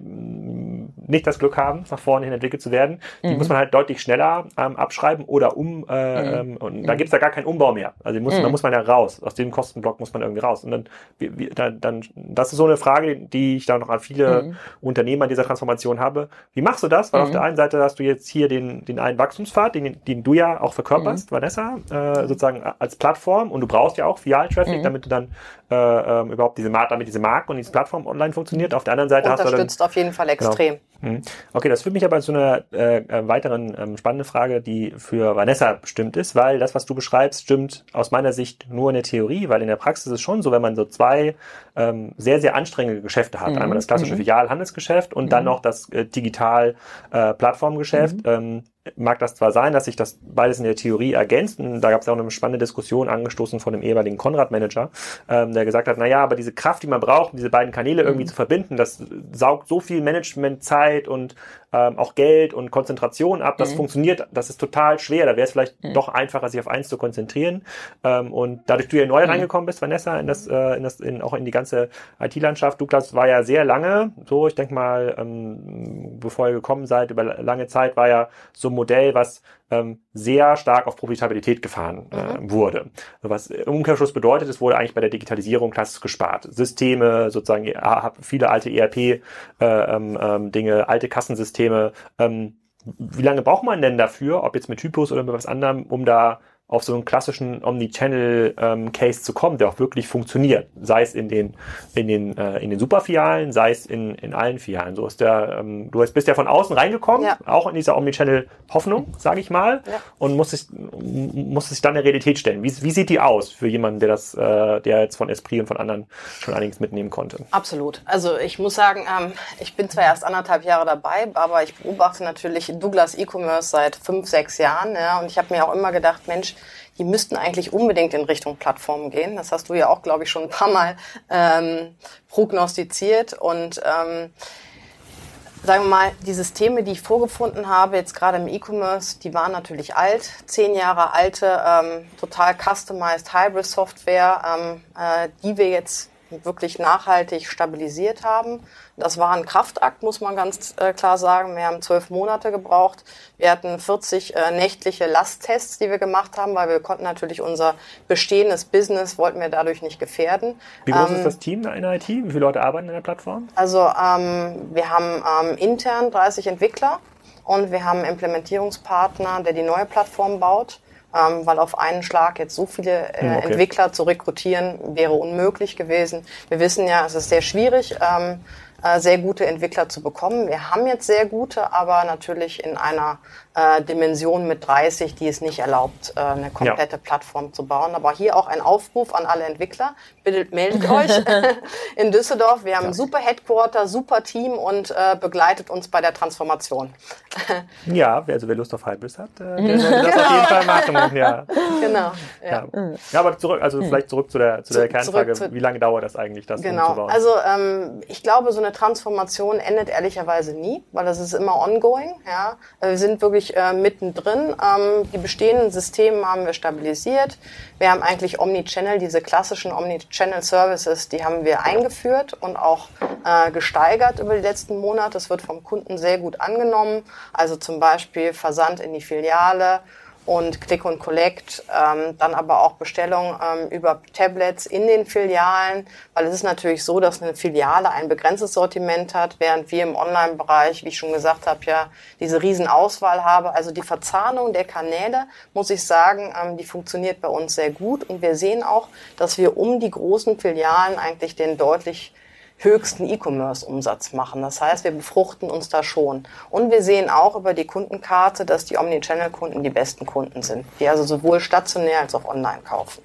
nicht das Glück haben, nach vorne hin entwickelt zu werden, die mhm. muss man halt deutlich schneller ähm, abschreiben oder um, äh, mhm. ähm, und da gibt's da gar keinen Umbau mehr. Also muss, mhm. da muss man ja raus. Aus dem Kostenblock muss man irgendwie raus. Und dann, wie, dann, dann, das ist so eine Frage, die ich da noch an viele mhm. Unternehmer dieser Transformation habe. Wie machst du das? Weil auf mhm. der einen Seite hast du jetzt hier den, den einen Wachstumspfad, den, den du ja auch verkörperst, mhm. Vanessa, äh, sozusagen als Plattform und du brauchst ja auch Filial-Traffic, damit du dann äh, äh, überhaupt diese damit diese Marke und diese Plattform online funktioniert. Auf der anderen Seite hast du dann, Unterstützt auf jeden Fall genau. extrem. Genau. Mhm. Okay, das führt mich aber zu einer äh, äh, weiteren ähm, spannenden Frage, die für Vanessa bestimmt ist, weil das, was du beschreibst, stimmt aus meiner Sicht nur in der Theorie, weil in der Praxis ist es schon so, wenn man so zwei ähm, sehr, sehr anstrengende Geschäfte hat, mhm. einmal das klassische mhm. Filialhandelsgeschäft und mhm. dann noch das äh, Digital-Plattformgeschäft, äh, ähm, mag das zwar sein, dass sich das beides in der Theorie ergänzt. Und da gab es auch eine spannende Diskussion angestoßen von dem ehemaligen Konrad-Manager, ähm, der gesagt hat, na ja, aber diese Kraft, die man braucht, um diese beiden Kanäle irgendwie mhm. zu verbinden, das saugt so viel Managementzeit und ähm, auch Geld und Konzentration ab. Das mhm. funktioniert, das ist total schwer. Da wäre es vielleicht mhm. doch einfacher, sich auf eins zu konzentrieren. Ähm, und dadurch du ja neu mhm. reingekommen bist, Vanessa, in das, äh, in das, in, auch in die ganze IT-Landschaft. Douglas war ja sehr lange, so ich denke mal, ähm, bevor ihr gekommen seid, über lange Zeit war ja so ein Modell, was ähm, sehr stark auf Profitabilität gefahren äh, mhm. wurde. Was im Umkehrschluss bedeutet, es wurde eigentlich bei der Digitalisierung klassisch gespart. Systeme, sozusagen viele alte ERP-Dinge, äh, ähm, ähm, alte Kassensysteme. Ähm, wie lange braucht man denn dafür, ob jetzt mit Typus oder mit was anderem, um da auf so einen klassischen Omnichannel-Case ähm, zu kommen, der auch wirklich funktioniert. Sei es in den, in den, äh, in den Superfilialen, sei es in, in allen Filialen. So ist der, ähm, du bist ja von außen reingekommen, ja. auch in dieser Omnichannel-Hoffnung, sage ich mal, ja. und musst sich, musst sich dann der Realität stellen. Wie, wie sieht die aus für jemanden, der das, äh, der jetzt von Esprit und von anderen schon einiges mitnehmen konnte? Absolut. Also ich muss sagen, ähm, ich bin zwar erst anderthalb Jahre dabei, aber ich beobachte natürlich Douglas E-Commerce seit fünf, sechs Jahren, ja, und ich habe mir auch immer gedacht, Mensch, die müssten eigentlich unbedingt in Richtung Plattformen gehen. Das hast du ja auch, glaube ich, schon ein paar Mal ähm, prognostiziert. Und ähm, sagen wir mal, die Systeme, die ich vorgefunden habe, jetzt gerade im E-Commerce, die waren natürlich alt, zehn Jahre alte, ähm, total customized Hybrid-Software, ähm, äh, die wir jetzt wirklich nachhaltig stabilisiert haben. Das war ein Kraftakt, muss man ganz äh, klar sagen. Wir haben zwölf Monate gebraucht. Wir hatten 40 äh, nächtliche Lasttests, die wir gemacht haben, weil wir konnten natürlich unser bestehendes Business, wollten wir dadurch nicht gefährden. Wie groß ähm, ist das Team in der IT? Wie viele Leute arbeiten in der Plattform? Also ähm, wir haben ähm, intern 30 Entwickler und wir haben einen Implementierungspartner, der die neue Plattform baut ähm, weil auf einen Schlag jetzt so viele äh, hm, okay. Entwickler zu rekrutieren wäre unmöglich gewesen. Wir wissen ja, es ist sehr schwierig. Ähm, äh, sehr gute Entwickler zu bekommen. Wir haben jetzt sehr gute, aber natürlich in einer äh, Dimension mit 30, die es nicht erlaubt, äh, eine komplette ja. Plattform zu bauen. Aber hier auch ein Aufruf an alle Entwickler. Bitte meldet euch <laughs> in Düsseldorf. Wir haben ja. ein super Headquarter, super Team und äh, begleitet uns bei der Transformation. <laughs> ja, also wer Lust auf Hybrids hat, äh, der sollte das auf jeden Fall machen. Ja. <laughs> Genau. Ja. ja. aber zurück, also hm. vielleicht zurück zu der, zu der Kernfrage. Zu, wie lange dauert das eigentlich, das genau. umzubauen? Also ähm, ich glaube, so eine Transformation endet ehrlicherweise nie, weil das ist immer ongoing. Ja, also wir sind wirklich äh, mittendrin. Ähm, die bestehenden Systeme haben wir stabilisiert. Wir haben eigentlich Omnichannel, diese klassischen Omnichannel Services, die haben wir eingeführt und auch äh, gesteigert über die letzten Monate. Das wird vom Kunden sehr gut angenommen. Also zum Beispiel Versand in die Filiale und Click und Collect, ähm, dann aber auch Bestellungen ähm, über Tablets in den Filialen, weil es ist natürlich so, dass eine Filiale ein begrenztes Sortiment hat, während wir im Online-Bereich, wie ich schon gesagt habe, ja diese Riesenauswahl haben. Also die Verzahnung der Kanäle, muss ich sagen, ähm, die funktioniert bei uns sehr gut und wir sehen auch, dass wir um die großen Filialen eigentlich den deutlich höchsten E-Commerce-Umsatz machen. Das heißt, wir befruchten uns da schon. Und wir sehen auch über die Kundenkarte, dass die Omnichannel-Kunden die besten Kunden sind, die also sowohl stationär als auch online kaufen.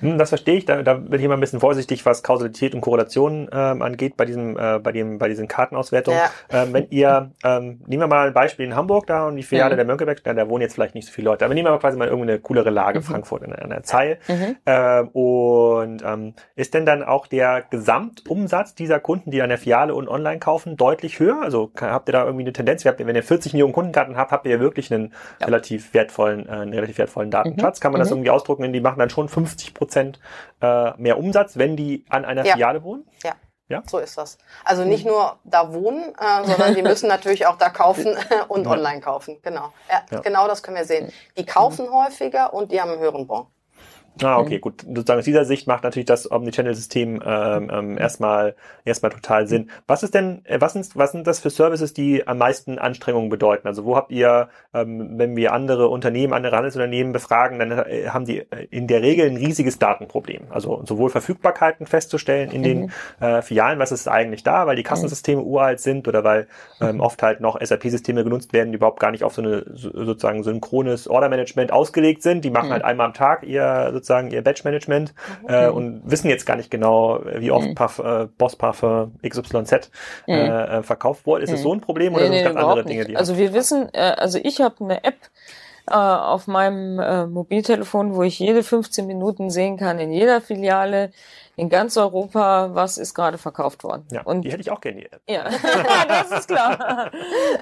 Hm, das verstehe ich. Da, da bin ich immer ein bisschen vorsichtig, was Kausalität und Korrelation ähm, angeht bei diesem, äh, bei dem, bei diesen Kartenauswertungen. Ja. Ähm, wenn ihr, ähm, nehmen wir mal ein Beispiel in Hamburg da und die Filiale mhm. der Mönckeberg, da, da wohnen jetzt vielleicht nicht so viele Leute, aber nehmen wir mal quasi mal irgendeine coolere Lage, mhm. Frankfurt in, in der Zeil. Mhm. Ähm, und ähm, ist denn dann auch der Gesamtumsatz dieser Kunden, die an der Filiale und online kaufen, deutlich höher? Also habt ihr da irgendwie eine Tendenz? Wenn ihr 40 Millionen Kundenkarten habt, habt ihr wirklich einen ja. relativ wertvollen, äh, einen relativ wertvollen Datenschatz. Mhm. Kann man das mhm. irgendwie ausdrucken? Die machen dann schon 50 Prozent Prozent äh, mehr Umsatz, wenn die an einer ja. Filiale wohnen? Ja. Ja? So ist das. Also nicht nur da wohnen, äh, sondern die <laughs> müssen natürlich auch da kaufen und online kaufen. Genau. Ja, ja, Genau das können wir sehen. Die kaufen häufiger und die haben einen höheren Bon. Ah, okay, gut. Sozusagen aus dieser Sicht macht natürlich das Omnichannel-System ähm, ähm, erstmal erstmal total Sinn. Was ist denn, äh, was sind, was sind das für Services, die am meisten Anstrengungen bedeuten? Also wo habt ihr, ähm, wenn wir andere Unternehmen, andere Handelsunternehmen befragen, dann äh, haben die äh, in der Regel ein riesiges Datenproblem. Also sowohl Verfügbarkeiten festzustellen in mhm. den äh, Filialen, was ist eigentlich da, weil die Kassensysteme mhm. uralt sind oder weil ähm, mhm. oft halt noch SAP-Systeme genutzt werden, die überhaupt gar nicht auf so eine sozusagen synchrones Order-Management ausgelegt sind. Die machen mhm. halt einmal am Tag ihr sozusagen sozusagen ihr Batch-Management mhm. äh, und wissen jetzt gar nicht genau, wie oft mhm. Puff, äh, Boss Parfum XYZ mhm. äh, verkauft wurde. Ist es mhm. so ein Problem oder nee, sind es ganz andere Dinge? Die also wir wissen, äh, also ich habe eine App äh, auf meinem äh, Mobiltelefon, wo ich jede 15 Minuten sehen kann in jeder Filiale, in ganz Europa, was ist gerade verkauft worden. Ja, und die hätte ich auch gerne, die App. Ja, <laughs> das ist klar.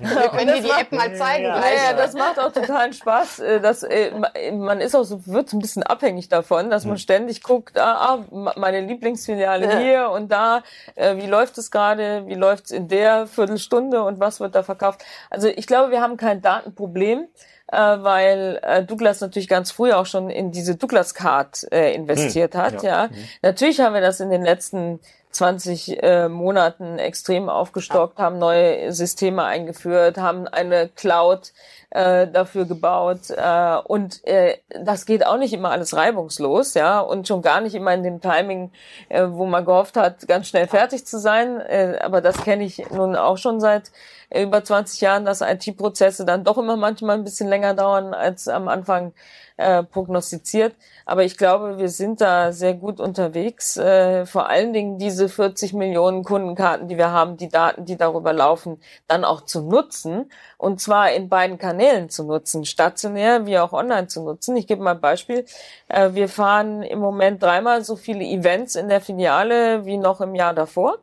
Wir können dir die App mal zeigen. Ja, ja, das macht auch totalen Spaß. Äh, das, äh, man ist auch so, wird so ein bisschen abhängig davon, dass man hm. ständig guckt, ah, ah meine Lieblingsfiliale ja. hier und da, äh, wie läuft es gerade, wie läuft es in der Viertelstunde und was wird da verkauft. Also ich glaube, wir haben kein Datenproblem äh, weil äh, Douglas natürlich ganz früh auch schon in diese Douglas Card äh, investiert hm, hat. Ja. ja. Hm. Natürlich haben wir das in den letzten 20 äh, Monaten extrem aufgestockt, haben neue Systeme eingeführt, haben eine Cloud äh, dafür gebaut äh, und äh, das geht auch nicht immer alles reibungslos, ja und schon gar nicht immer in dem Timing, äh, wo man gehofft hat, ganz schnell fertig zu sein. Äh, aber das kenne ich nun auch schon seit über 20 Jahren, dass IT-Prozesse dann doch immer manchmal ein bisschen länger dauern als am Anfang äh, prognostiziert. Aber ich glaube, wir sind da sehr gut unterwegs. Äh, vor allen Dingen diese 40 Millionen Kundenkarten, die wir haben, die Daten, die darüber laufen, dann auch zu nutzen. Und zwar in beiden Kanälen zu nutzen, stationär wie auch online zu nutzen. Ich gebe mal ein Beispiel. Äh, wir fahren im Moment dreimal so viele Events in der Filiale wie noch im Jahr davor.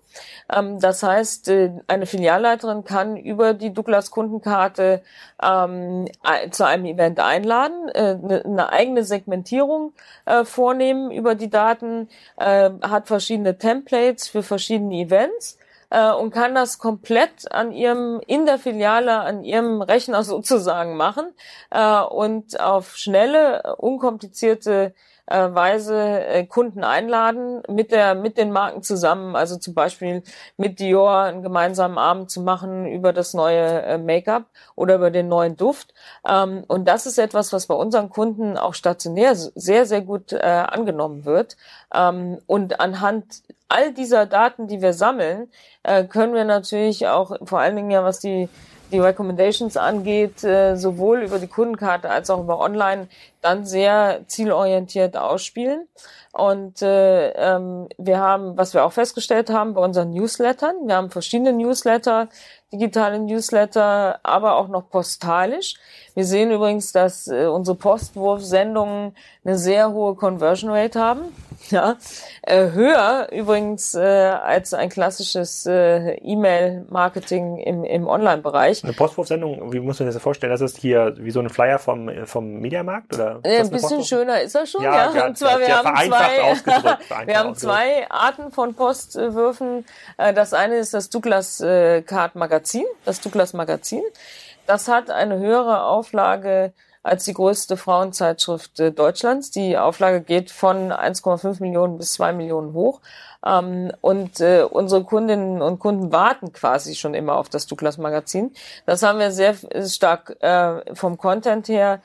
Ähm, das heißt, äh, eine Filialleiterin kann über die Douglas Kundenkarte ähm, zu einem Event einladen, äh, eine, eine eigene Segmentierung äh, vornehmen über die Daten, äh, hat verschiedene Templates für verschiedene Events äh, und kann das komplett an ihrem in der Filiale an ihrem Rechner <laughs> sozusagen machen äh, und auf schnelle, unkomplizierte Weise äh, Kunden einladen, mit der mit den Marken zusammen, also zum Beispiel mit Dior einen gemeinsamen Abend zu machen über das neue äh, Make-up oder über den neuen Duft. Ähm, und das ist etwas, was bei unseren Kunden auch stationär sehr sehr gut äh, angenommen wird. Ähm, und anhand all dieser Daten, die wir sammeln, äh, können wir natürlich auch vor allen Dingen ja, was die die Recommendations angeht, äh, sowohl über die Kundenkarte als auch über Online, dann sehr zielorientiert ausspielen. Und äh, ähm, wir haben, was wir auch festgestellt haben bei unseren Newslettern, wir haben verschiedene Newsletter, digitale Newsletter, aber auch noch postalisch. Wir sehen übrigens, dass äh, unsere Postwurfsendungen eine sehr hohe Conversion Rate haben. <laughs> Ja, äh, höher übrigens äh, als ein klassisches äh, E-Mail-Marketing im, im Online-Bereich. Eine Postwurfsendung, wie muss man sich das vorstellen? Das ist hier wie so ein Flyer vom, vom Mediamarkt oder? Äh, ein bisschen schöner ist er schon, ja. ja. Und zwar <laughs> wir haben zwei, wir haben zwei Arten von Postwürfen. Äh, das eine ist das Douglas äh, Card Magazin, das Douglas Magazin. Das hat eine höhere Auflage als die größte Frauenzeitschrift äh, Deutschlands. Die Auflage geht von 1,5 Millionen bis 2 Millionen hoch. Ähm, und äh, unsere Kundinnen und Kunden warten quasi schon immer auf das Douglas Magazin. Das haben wir sehr stark äh, vom Content her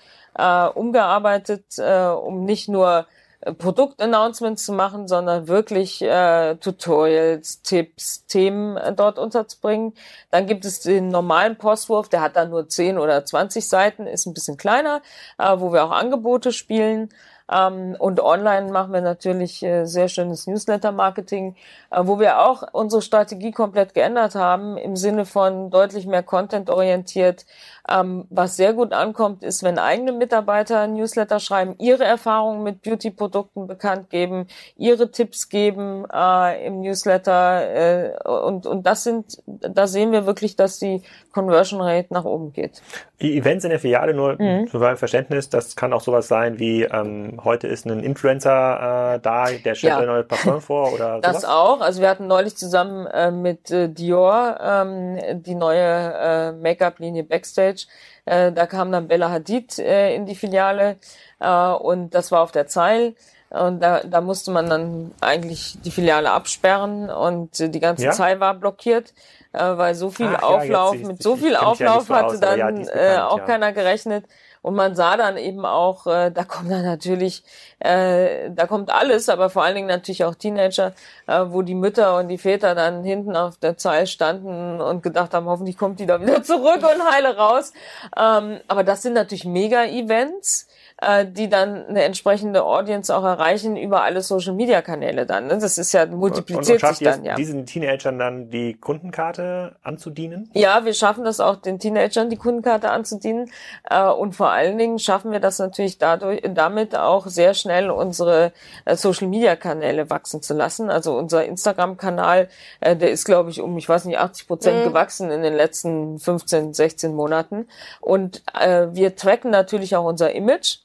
umgearbeitet, um nicht nur Produktannouncements zu machen, sondern wirklich äh, Tutorials, Tipps, Themen äh, dort unterzubringen. Dann gibt es den normalen Postwurf, der hat dann nur 10 oder 20 Seiten, ist ein bisschen kleiner, äh, wo wir auch Angebote spielen. Ähm, und online machen wir natürlich äh, sehr schönes Newsletter-Marketing, äh, wo wir auch unsere Strategie komplett geändert haben, im Sinne von deutlich mehr Content orientiert. Ähm, was sehr gut ankommt, ist, wenn eigene Mitarbeiter Newsletter schreiben, ihre Erfahrungen mit Beauty-Produkten bekannt geben, ihre Tipps geben äh, im Newsletter. Äh, und, und das sind, da sehen wir wirklich, dass die Conversion Rate nach oben geht. Die Events in der Filiale, nur mhm. für mein Verständnis, das kann auch sowas sein wie, ähm, heute ist ein Influencer äh, da, der stellt ja. ein neues Parfum vor oder <laughs> Das sowas? auch. Also wir hatten neulich zusammen äh, mit äh, Dior ähm, die neue äh, Make-up-Linie Backstage. Äh, da kam dann Bella Hadid äh, in die Filiale äh, und das war auf der Zeil. Und da, da musste man dann eigentlich die Filiale absperren und die ganze ja? Zeit war blockiert, äh, weil so viel Ach, Auflauf, ja, mit so viel Auflauf ja hatte so dann ja, bekannt, äh, auch keiner gerechnet. Und man sah dann eben auch, äh, da kommt dann natürlich, äh, da kommt alles, aber vor allen Dingen natürlich auch Teenager, äh, wo die Mütter und die Väter dann hinten auf der Zeil standen und gedacht haben, hoffentlich kommt die da wieder <laughs> zurück und heile raus. Ähm, aber das sind natürlich Mega-Events äh, die dann eine entsprechende Audience auch erreichen über alle Social Media Kanäle dann. Ne? Das ist ja multipliziert und, und sich dann ja. Diesen Teenagern dann die Kundenkarte anzudienen? Ja, wir schaffen das auch den Teenagern die Kundenkarte anzudienen äh, und vor allen Dingen schaffen wir das natürlich dadurch damit auch sehr schnell unsere äh, Social Media Kanäle wachsen zu lassen. Also unser Instagram Kanal, äh, der ist glaube ich um ich weiß nicht 80 Prozent mhm. gewachsen in den letzten 15, 16 Monaten und äh, wir tracken natürlich auch unser Image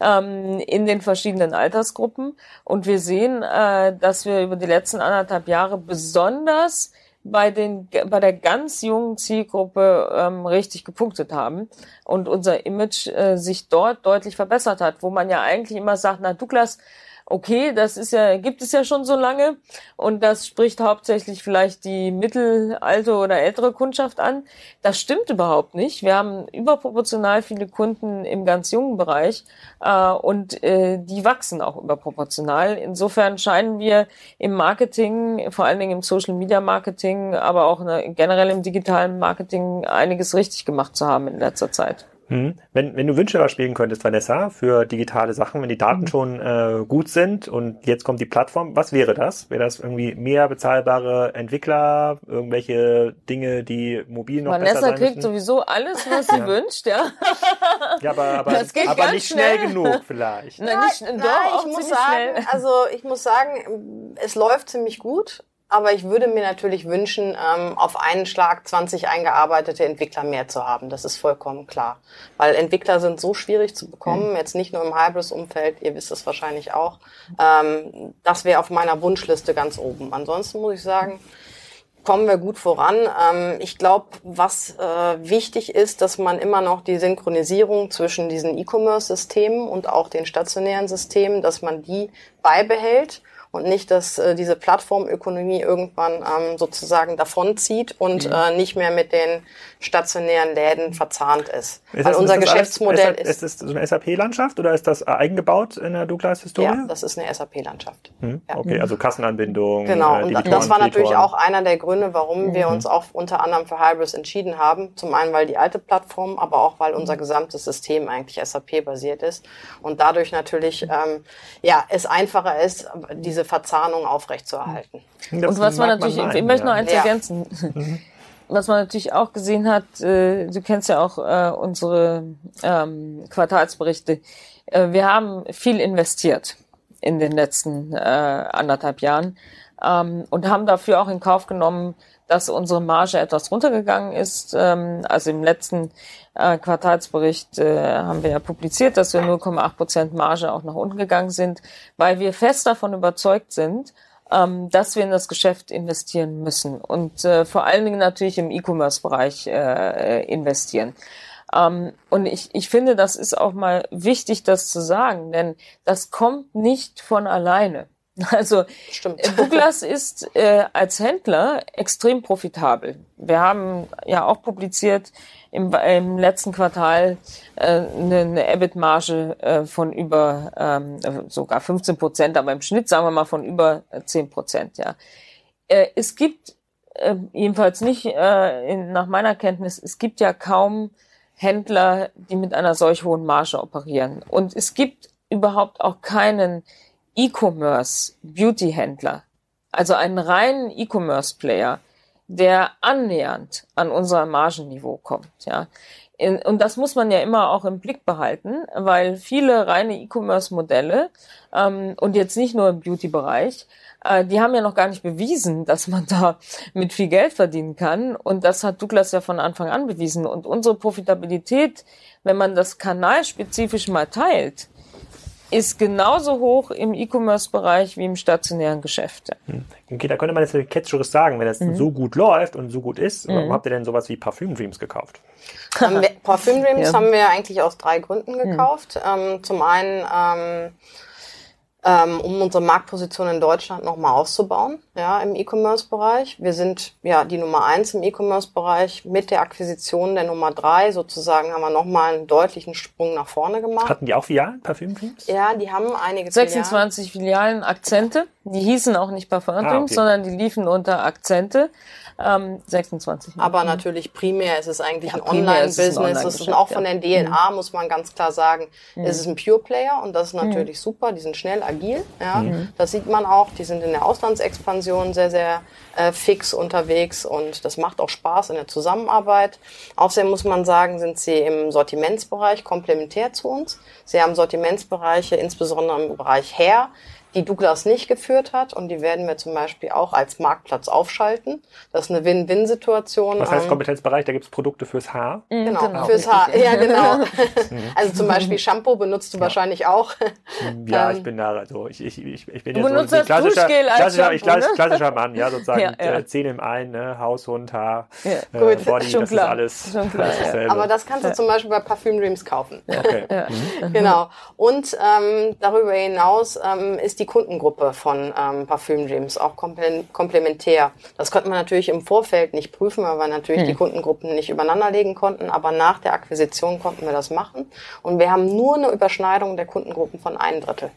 ähm, in den verschiedenen Altersgruppen. Und wir sehen, äh, dass wir über die letzten anderthalb Jahre besonders bei den bei der ganz jungen Zielgruppe ähm, richtig gepunktet haben und unser Image äh, sich dort deutlich verbessert hat, wo man ja eigentlich immer sagt, na Douglas, okay, das ist ja, gibt es ja schon so lange und das spricht hauptsächlich vielleicht die mittelalte oder ältere Kundschaft an. Das stimmt überhaupt nicht. Wir haben überproportional viele Kunden im ganz jungen Bereich äh, und äh, die wachsen auch überproportional. Insofern scheinen wir im Marketing, vor allen Dingen im Social Media Marketing, aber auch ne, generell im digitalen Marketing einiges richtig gemacht zu haben in letzter Zeit. Hm. Wenn, wenn du Wünsche spielen könntest, Vanessa, für digitale Sachen, wenn die Daten mhm. schon äh, gut sind und jetzt kommt die Plattform, was wäre das? Wäre das irgendwie mehr bezahlbare Entwickler, irgendwelche Dinge, die mobil noch Vanessa besser sein kriegt müssen? sowieso alles, was sie ja. wünscht, ja. <laughs> Ja, aber, aber, aber nicht schnell. schnell. genug vielleicht. Nein, nicht, nein, doch, ich muss sagen, schnell. also ich muss sagen, es läuft ziemlich gut. Aber ich würde mir natürlich wünschen, ähm, auf einen Schlag 20 eingearbeitete Entwickler mehr zu haben. Das ist vollkommen klar. Weil Entwickler sind so schwierig zu bekommen, mhm. jetzt nicht nur im Hybris-Umfeld, ihr wisst es wahrscheinlich auch. Ähm, das wäre auf meiner Wunschliste ganz oben. Ansonsten muss ich sagen, kommen wir gut voran. Ähm, ich glaube, was äh, wichtig ist, dass man immer noch die Synchronisierung zwischen diesen E-Commerce-Systemen und auch den stationären Systemen, dass man die beibehält und nicht, dass äh, diese Plattformökonomie irgendwann ähm, sozusagen davonzieht und mhm. äh, nicht mehr mit den stationären Läden verzahnt ist. ist Weil das, unser ist Geschäftsmodell ist. Ist das so eine SAP-Landschaft oder ist das eigengebaut in der Douglas-Historie? Ja, das ist eine SAP-Landschaft. Mhm. Ja. Okay, also Kassenanbindung. Genau, äh, und das war natürlich auch einer der Gründe, warum mhm. wir uns auch unter anderem für Hybris entschieden haben. Zum einen, weil die alte Plattform, aber auch, weil unser gesamtes System eigentlich SAP-basiert ist und dadurch natürlich ähm, ja, es einfacher ist, diese Verzahnung aufrechtzuerhalten. Das und was man natürlich, man meinen, ich möchte noch eins ja. ergänzen. Mhm was man natürlich auch gesehen hat, äh, du kennst ja auch äh, unsere ähm, Quartalsberichte, äh, wir haben viel investiert in den letzten äh, anderthalb Jahren ähm, und haben dafür auch in Kauf genommen, dass unsere Marge etwas runtergegangen ist. Ähm, also im letzten äh, Quartalsbericht äh, haben wir ja publiziert, dass wir 0,8 Prozent Marge auch nach unten gegangen sind, weil wir fest davon überzeugt sind, ähm, dass wir in das Geschäft investieren müssen und äh, vor allen Dingen natürlich im E-Commerce-Bereich äh, investieren. Ähm, und ich, ich finde, das ist auch mal wichtig, das zu sagen, denn das kommt nicht von alleine. <laughs> Also Stimmt. Äh, Douglas ist äh, als Händler extrem profitabel. Wir haben ja auch publiziert im, im letzten Quartal äh, eine, eine EBIT-Marge äh, von über ähm, sogar 15 Prozent, aber im Schnitt sagen wir mal von über 10 Prozent. Ja, äh, es gibt äh, jedenfalls nicht äh, in, nach meiner Kenntnis, es gibt ja kaum Händler, die mit einer solch hohen Marge operieren. Und es gibt überhaupt auch keinen E-Commerce Beauty-Händler, also einen reinen E-Commerce-Player, der annähernd an unser Margenniveau kommt. Ja. Und das muss man ja immer auch im Blick behalten, weil viele reine E-Commerce-Modelle ähm, und jetzt nicht nur im Beauty-Bereich, äh, die haben ja noch gar nicht bewiesen, dass man da mit viel Geld verdienen kann. Und das hat Douglas ja von Anfang an bewiesen. Und unsere Profitabilität, wenn man das kanalspezifisch mal teilt, ist genauso hoch im E-Commerce-Bereich wie im stationären Geschäft. Hm. Okay, da könnte man jetzt ketzerisch sagen, wenn das mhm. so gut läuft und so gut ist, warum mhm. habt ihr denn sowas wie Parfüm Dreams gekauft? Parfüm Dreams ja. haben wir eigentlich aus drei Gründen mhm. gekauft. Mhm. Ähm, zum einen ähm, ähm, um unsere Marktposition in Deutschland nochmal auszubauen, ja, im E-Commerce-Bereich. Wir sind ja die Nummer eins im E-Commerce-Bereich. Mit der Akquisition der Nummer drei sozusagen haben wir nochmal einen deutlichen Sprung nach vorne gemacht. Hatten die auch Filialen, Parfümteams? Ja, die haben einige 26 Filialen, Filialen Akzente. Die hießen auch nicht Parfüm ah, okay. sondern die liefen unter Akzente. Ähm, 26. Aber mhm. natürlich primär ist es eigentlich ja, ein Online-Business. Online ist auch von der DNA, mhm. muss man ganz klar sagen, mhm. es ist ein Pure-Player und das ist mhm. natürlich mhm. super. Die sind schnell, agil. Ja, mhm. Das sieht man auch. Die sind in der Auslandsexpansion sehr, sehr äh, fix unterwegs und das macht auch Spaß in der Zusammenarbeit. Außerdem muss man sagen, sind sie im Sortimentsbereich komplementär zu uns. Sie haben Sortimentsbereiche, insbesondere im Bereich Hair, die Douglas nicht geführt hat und die werden wir zum Beispiel auch als Marktplatz aufschalten. Das ist eine Win-Win-Situation. Was heißt ähm, Kompetenzbereich? Da gibt es Produkte fürs Haar? Mhm, genau, genau. fürs Haar. Ja, genau. <laughs> Also zum Beispiel Shampoo benutzt du ja. wahrscheinlich auch. <laughs> Ja, ich ähm, bin da, also ich, ich, ich, ich bin du ja so ein klassischer, klassischer, Shampoo, ne? klassischer Mann, ja, sozusagen <laughs> ja, ja. Zähne im einen, ne? Haus, Hund, Haar, ja. äh, Gut, Body, schon das klar. ist alles, schon klar, alles Aber das kannst du zum Beispiel bei Parfüm Dreams kaufen. Okay. Mhm. Genau. Und ähm, darüber hinaus ähm, ist die Kundengruppe von ähm, Parfüm Dreams, auch komplementär. Das konnte man natürlich im Vorfeld nicht prüfen, weil wir natürlich hm. die Kundengruppen nicht übereinander legen konnten, aber nach der Akquisition konnten wir das machen. Und wir haben nur eine Überschneidung der Kundengruppen von einem Drittel.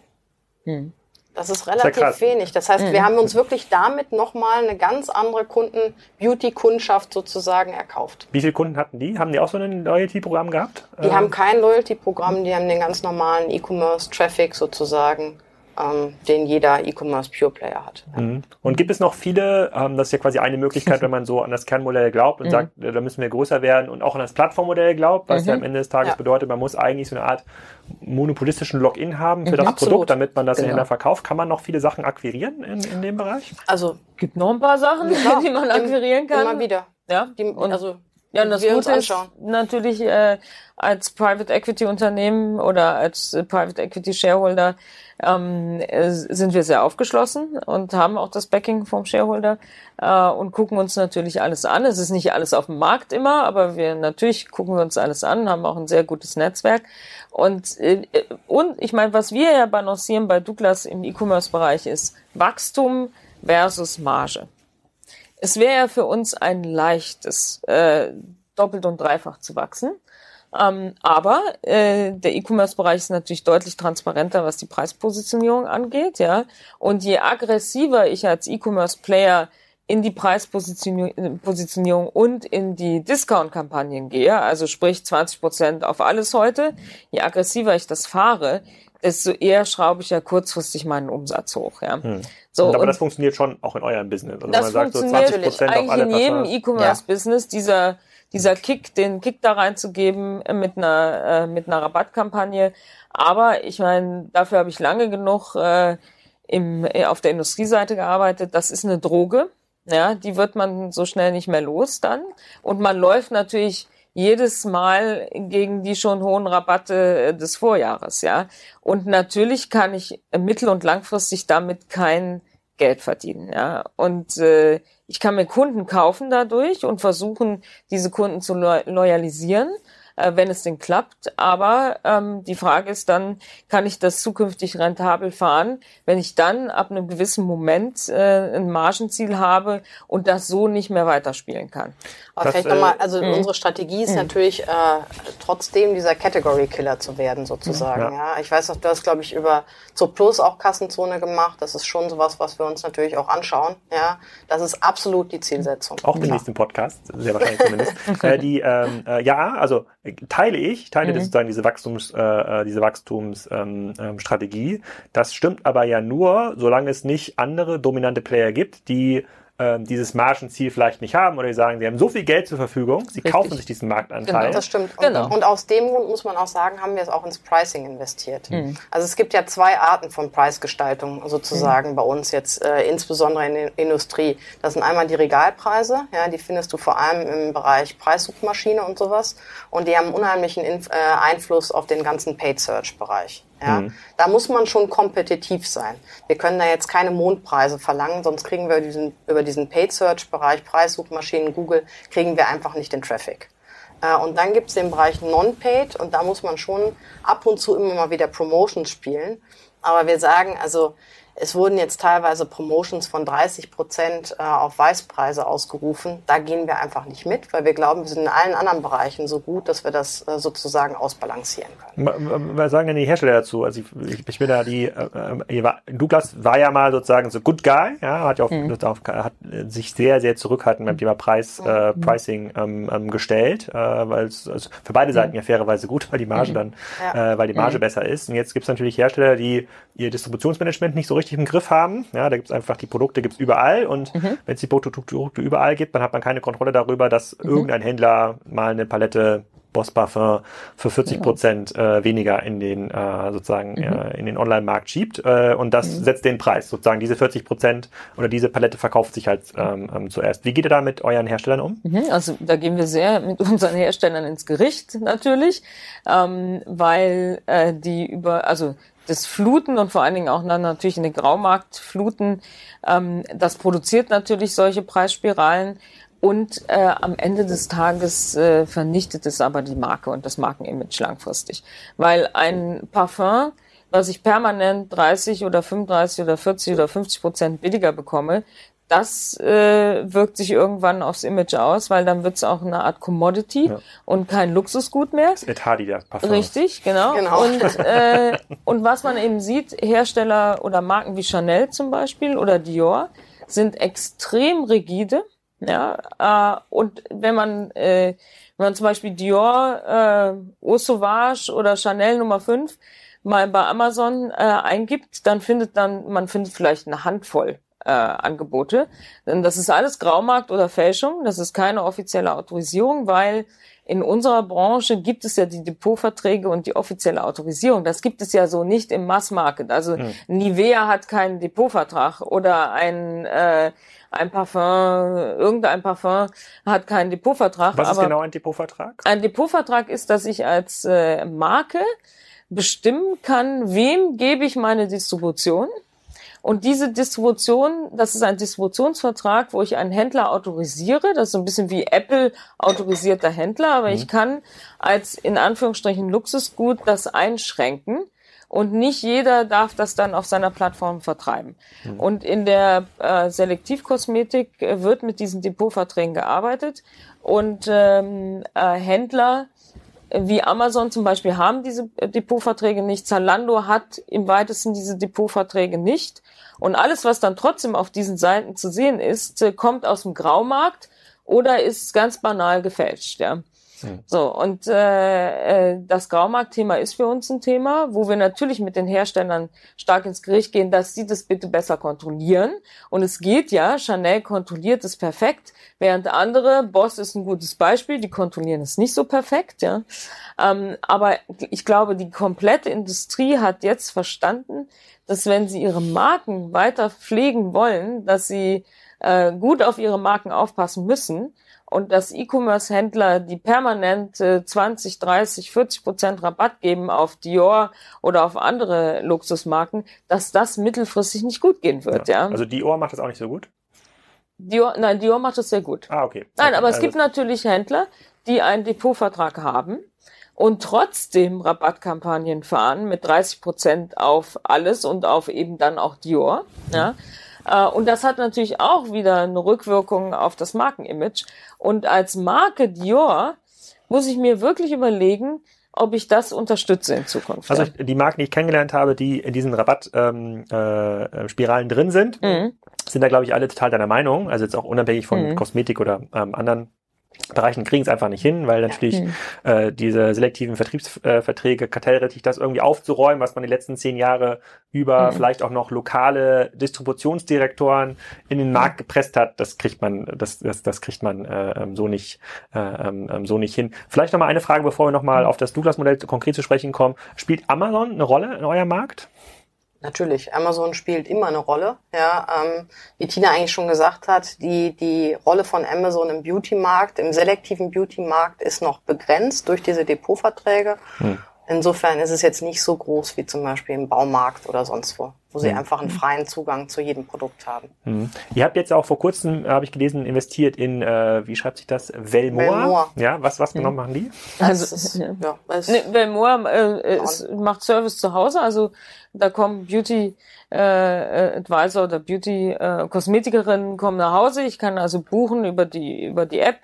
Hm. Das ist relativ das wenig. Das heißt, mhm. wir haben uns wirklich damit nochmal eine ganz andere Kunden-Beauty-Kundschaft sozusagen erkauft. Wie viele Kunden hatten die? Haben die auch so ein Loyalty-Programm gehabt? Die ähm. haben kein Loyalty-Programm, die haben den ganz normalen E-Commerce-Traffic sozusagen ähm, den jeder E-Commerce Pure Player hat. Ja. Mhm. Und gibt es noch viele, ähm, das ist ja quasi eine Möglichkeit, <laughs> wenn man so an das Kernmodell glaubt und mhm. sagt, da müssen wir größer werden und auch an das Plattformmodell glaubt, was mhm. ja am Ende des Tages ja. bedeutet, man muss eigentlich so eine Art monopolistischen Login haben für mhm. das Absolut. Produkt, damit man das genau. Händler verkauft. Kann man noch viele Sachen akquirieren in, in dem Bereich? Also gibt noch ein paar Sachen, ja, <laughs> die man akquirieren kann. Immer wieder. Ja, die, und also ja, und das Gute ist natürlich äh, als Private Equity Unternehmen oder als äh, Private Equity Shareholder ähm, äh, sind wir sehr aufgeschlossen und haben auch das Backing vom Shareholder äh, und gucken uns natürlich alles an. Es ist nicht alles auf dem Markt immer, aber wir natürlich gucken wir uns alles an, haben auch ein sehr gutes Netzwerk. Und, äh, und ich meine, was wir ja balancieren bei Douglas im E-Commerce-Bereich ist Wachstum versus Marge. Es wäre ja für uns ein leichtes, äh, doppelt und dreifach zu wachsen. Ähm, aber äh, der E-Commerce-Bereich ist natürlich deutlich transparenter, was die Preispositionierung angeht, ja. Und je aggressiver ich als E-Commerce-Player in die Preispositionierung und in die Discount-Kampagnen gehe, also sprich 20 Prozent auf alles heute, je aggressiver ich das fahre, desto eher schraube ich ja kurzfristig meinen Umsatz hoch. Ja. Hm. So, und aber und das funktioniert schon auch in eurem Business. Also das man sagt so 20 Prozent auf alle in jedem E-Commerce-Business ja. dieser dieser Kick, den Kick da reinzugeben mit einer äh, mit einer Rabattkampagne. Aber ich meine, dafür habe ich lange genug äh, im, äh, auf der Industrieseite gearbeitet. Das ist eine Droge. Ja, die wird man so schnell nicht mehr los dann. Und man läuft natürlich jedes Mal gegen die schon hohen Rabatte äh, des Vorjahres, ja. Und natürlich kann ich mittel- und langfristig damit kein Geld verdienen, ja. Und äh, ich kann mir Kunden kaufen dadurch und versuchen, diese Kunden zu lo loyalisieren. äh, wenn es denn klappt. Aber ähm, die Frage ist dann, kann ich das zukünftig rentabel fahren, wenn ich dann ab einem gewissen Moment äh, ein Margenziel habe und das so nicht mehr weiterspielen kann. Aber das, vielleicht nochmal, äh, also mh. unsere Strategie ist mh. natürlich äh, trotzdem dieser Category Killer zu werden sozusagen. Ja. ja. Ich weiß noch, du hast glaube ich über Zo Plus auch Kassenzone gemacht. Das ist schon sowas, was wir uns natürlich auch anschauen. Ja, das ist absolut die Zielsetzung. Auch den nächsten Podcast, sehr wahrscheinlich zumindest. <laughs> äh, die ähm, äh, ja, also äh, teile ich, teile mhm. sozusagen diese Wachstums, äh, äh diese Wachstumsstrategie. Ähm, ähm, das stimmt aber ja nur, solange es nicht andere dominante Player gibt, die ähm, dieses Margenziel vielleicht nicht haben oder die sagen, sie haben so viel Geld zur Verfügung, sie Richtig. kaufen sich diesen Marktanteil. Genau, das stimmt. Und, genau. und aus dem Grund muss man auch sagen, haben wir es auch ins Pricing investiert. Mhm. Also es gibt ja zwei Arten von Preisgestaltung sozusagen mhm. bei uns jetzt, äh, insbesondere in der Industrie. Das sind einmal die Regalpreise, ja, die findest du vor allem im Bereich Preissuchmaschine und sowas. Und die haben unheimlichen Inf äh, Einfluss auf den ganzen Paid Search Bereich. Ja, mhm. Da muss man schon kompetitiv sein. Wir können da jetzt keine Mondpreise verlangen, sonst kriegen wir diesen, über diesen Paid Search Bereich, Preissuchmaschinen, Google, kriegen wir einfach nicht den Traffic. Äh, und dann gibt es den Bereich Non-Paid und da muss man schon ab und zu immer mal wieder Promotions spielen. Aber wir sagen, also es wurden jetzt teilweise Promotions von 30 Prozent äh, auf Weißpreise ausgerufen. Da gehen wir einfach nicht mit, weil wir glauben, wir sind in allen anderen Bereichen so gut, dass wir das äh, sozusagen ausbalancieren können. Was sagen denn die Hersteller dazu? Also ich, ich bin da die, äh, Douglas war ja mal sozusagen so Good Guy, ja, hat ja auch, mhm. hat sich sehr, sehr zurückhaltend beim Thema Preis, äh, mhm. Pricing ähm, ähm, gestellt, äh, weil es also für beide Seiten mhm. ja fairerweise gut, weil die Marge mhm. dann, ja. äh, weil die Marge mhm. besser ist. Und jetzt gibt es natürlich Hersteller, die ihr Distributionsmanagement nicht so richtig im Griff haben. Ja, da gibt es einfach die Produkte gibt's überall und mhm. wenn es die Produkte überall gibt, dann hat man keine Kontrolle darüber, dass mhm. irgendein Händler mal eine Palette Boss Parfum für 40 Prozent äh, weniger in den äh, sozusagen mhm. äh, in den Online-Markt schiebt äh, und das mhm. setzt den Preis sozusagen diese 40 Prozent oder diese Palette verkauft sich halt ähm, ähm, zuerst. Wie geht ihr da mit euren Herstellern um? Mhm, also da gehen wir sehr mit <laughs> unseren Herstellern ins Gericht natürlich, ähm, weil äh, die über also das Fluten und vor allen Dingen auch dann natürlich in den Graumarkt fluten, ähm, das produziert natürlich solche Preisspiralen und äh, am Ende des Tages äh, vernichtet es aber die Marke und das Markenimage langfristig. Weil ein Parfum, was ich permanent 30 oder 35 oder 40 oder 50 Prozent billiger bekomme, das äh, wirkt sich irgendwann aufs Image aus, weil dann wird es auch eine Art Commodity ja. und kein Luxusgut mehr. Das ist Hardy, der Parfum. Richtig, genau. genau. Und, äh, und was man eben sieht, Hersteller oder Marken wie Chanel zum Beispiel oder Dior sind extrem rigide. Ja, äh, und wenn man, äh, wenn man zum Beispiel Dior, äh, Eau Sauvage oder Chanel Nummer 5 mal bei Amazon äh, eingibt, dann findet dann, man findet vielleicht eine Handvoll äh, Angebote. Denn das ist alles Graumarkt oder Fälschung. Das ist keine offizielle Autorisierung, weil in unserer Branche gibt es ja die Depotverträge und die offizielle Autorisierung. Das gibt es ja so nicht im Massmarket. Also mhm. Nivea hat keinen Depotvertrag oder ein äh, ein Parfum, irgendein Parfum hat keinen Depotvertrag. Was ist genau ein Depotvertrag? Ein Depotvertrag ist, dass ich als äh, Marke bestimmen kann, wem gebe ich meine Distribution und diese Distribution, das ist ein Distributionsvertrag, wo ich einen Händler autorisiere. Das ist so ein bisschen wie Apple autorisierter Händler, aber mhm. ich kann als in Anführungsstrichen Luxusgut das einschränken und nicht jeder darf das dann auf seiner Plattform vertreiben. Mhm. Und in der äh, Selektivkosmetik äh, wird mit diesen Depotverträgen gearbeitet und ähm, äh, Händler wie Amazon zum Beispiel haben diese Depotverträge nicht. Zalando hat im weitesten diese Depotverträge nicht. Und alles, was dann trotzdem auf diesen Seiten zu sehen ist, äh, kommt aus dem Graumarkt oder ist ganz banal gefälscht. Ja. So, und äh, äh, das Graumarktthema ist für uns ein Thema, wo wir natürlich mit den Herstellern stark ins Gericht gehen, dass sie das bitte besser kontrollieren. Und es geht ja, Chanel kontrolliert es perfekt, während andere, Boss ist ein gutes Beispiel, die kontrollieren es nicht so perfekt, ja. Ähm, aber ich glaube, die komplette Industrie hat jetzt verstanden, dass wenn sie ihre Marken weiter pflegen wollen, dass sie äh, gut auf ihre Marken aufpassen müssen und dass E-Commerce-Händler, die permanent äh, 20, 30, 40 Prozent Rabatt geben auf Dior oder auf andere Luxusmarken, dass das mittelfristig nicht gut gehen wird. Ja. ja. Also Dior macht das auch nicht so gut? Dior, nein, Dior macht das sehr gut. Ah, okay. Nein, okay. aber es also gibt natürlich Händler, die einen Depotvertrag haben und trotzdem Rabattkampagnen fahren mit 30 Prozent auf alles und auf eben dann auch Dior. Ja. Und das hat natürlich auch wieder eine Rückwirkung auf das Markenimage. Und als Marke Dior muss ich mir wirklich überlegen, ob ich das unterstütze in Zukunft. Also die Marken, die ich kennengelernt habe, die in diesen Rabattspiralen ähm, äh, drin sind, mhm. sind da, glaube ich, alle total deiner Meinung. Also jetzt auch unabhängig von mhm. Kosmetik oder ähm, anderen Bereichen kriegen es einfach nicht hin, weil natürlich mhm. äh, diese selektiven Vertriebsverträge, äh, kartellrechtlich das irgendwie aufzuräumen, was man die letzten zehn Jahre über mhm. vielleicht auch noch lokale Distributionsdirektoren in den Markt gepresst hat, das kriegt man, das, das, das kriegt man äh, ähm, so nicht äh, ähm, ähm, so nicht hin. Vielleicht noch mal eine Frage, bevor wir noch mal mhm. auf das Douglas-Modell konkret zu sprechen kommen: Spielt Amazon eine Rolle in eurem Markt? Natürlich, Amazon spielt immer eine Rolle. Ja, ähm, wie Tina eigentlich schon gesagt hat, die, die Rolle von Amazon im Beauty-Markt, im selektiven Beauty-Markt ist noch begrenzt durch diese Depotverträge. Hm. Insofern ist es jetzt nicht so groß wie zum Beispiel im Baumarkt oder sonst wo, wo sie mhm. einfach einen freien Zugang zu jedem Produkt haben. Mhm. Ihr habt jetzt auch vor kurzem, habe ich gelesen, investiert in, äh, wie schreibt sich das, Velmor. Velmor. Ja, was, was genau mhm. machen die? Also, ist, ja, ne, Velmor äh, ist, macht Service zu Hause, also da kommen Beauty äh, Advisor oder Beauty äh, Kosmetikerinnen kommen nach Hause. Ich kann also buchen über die über die App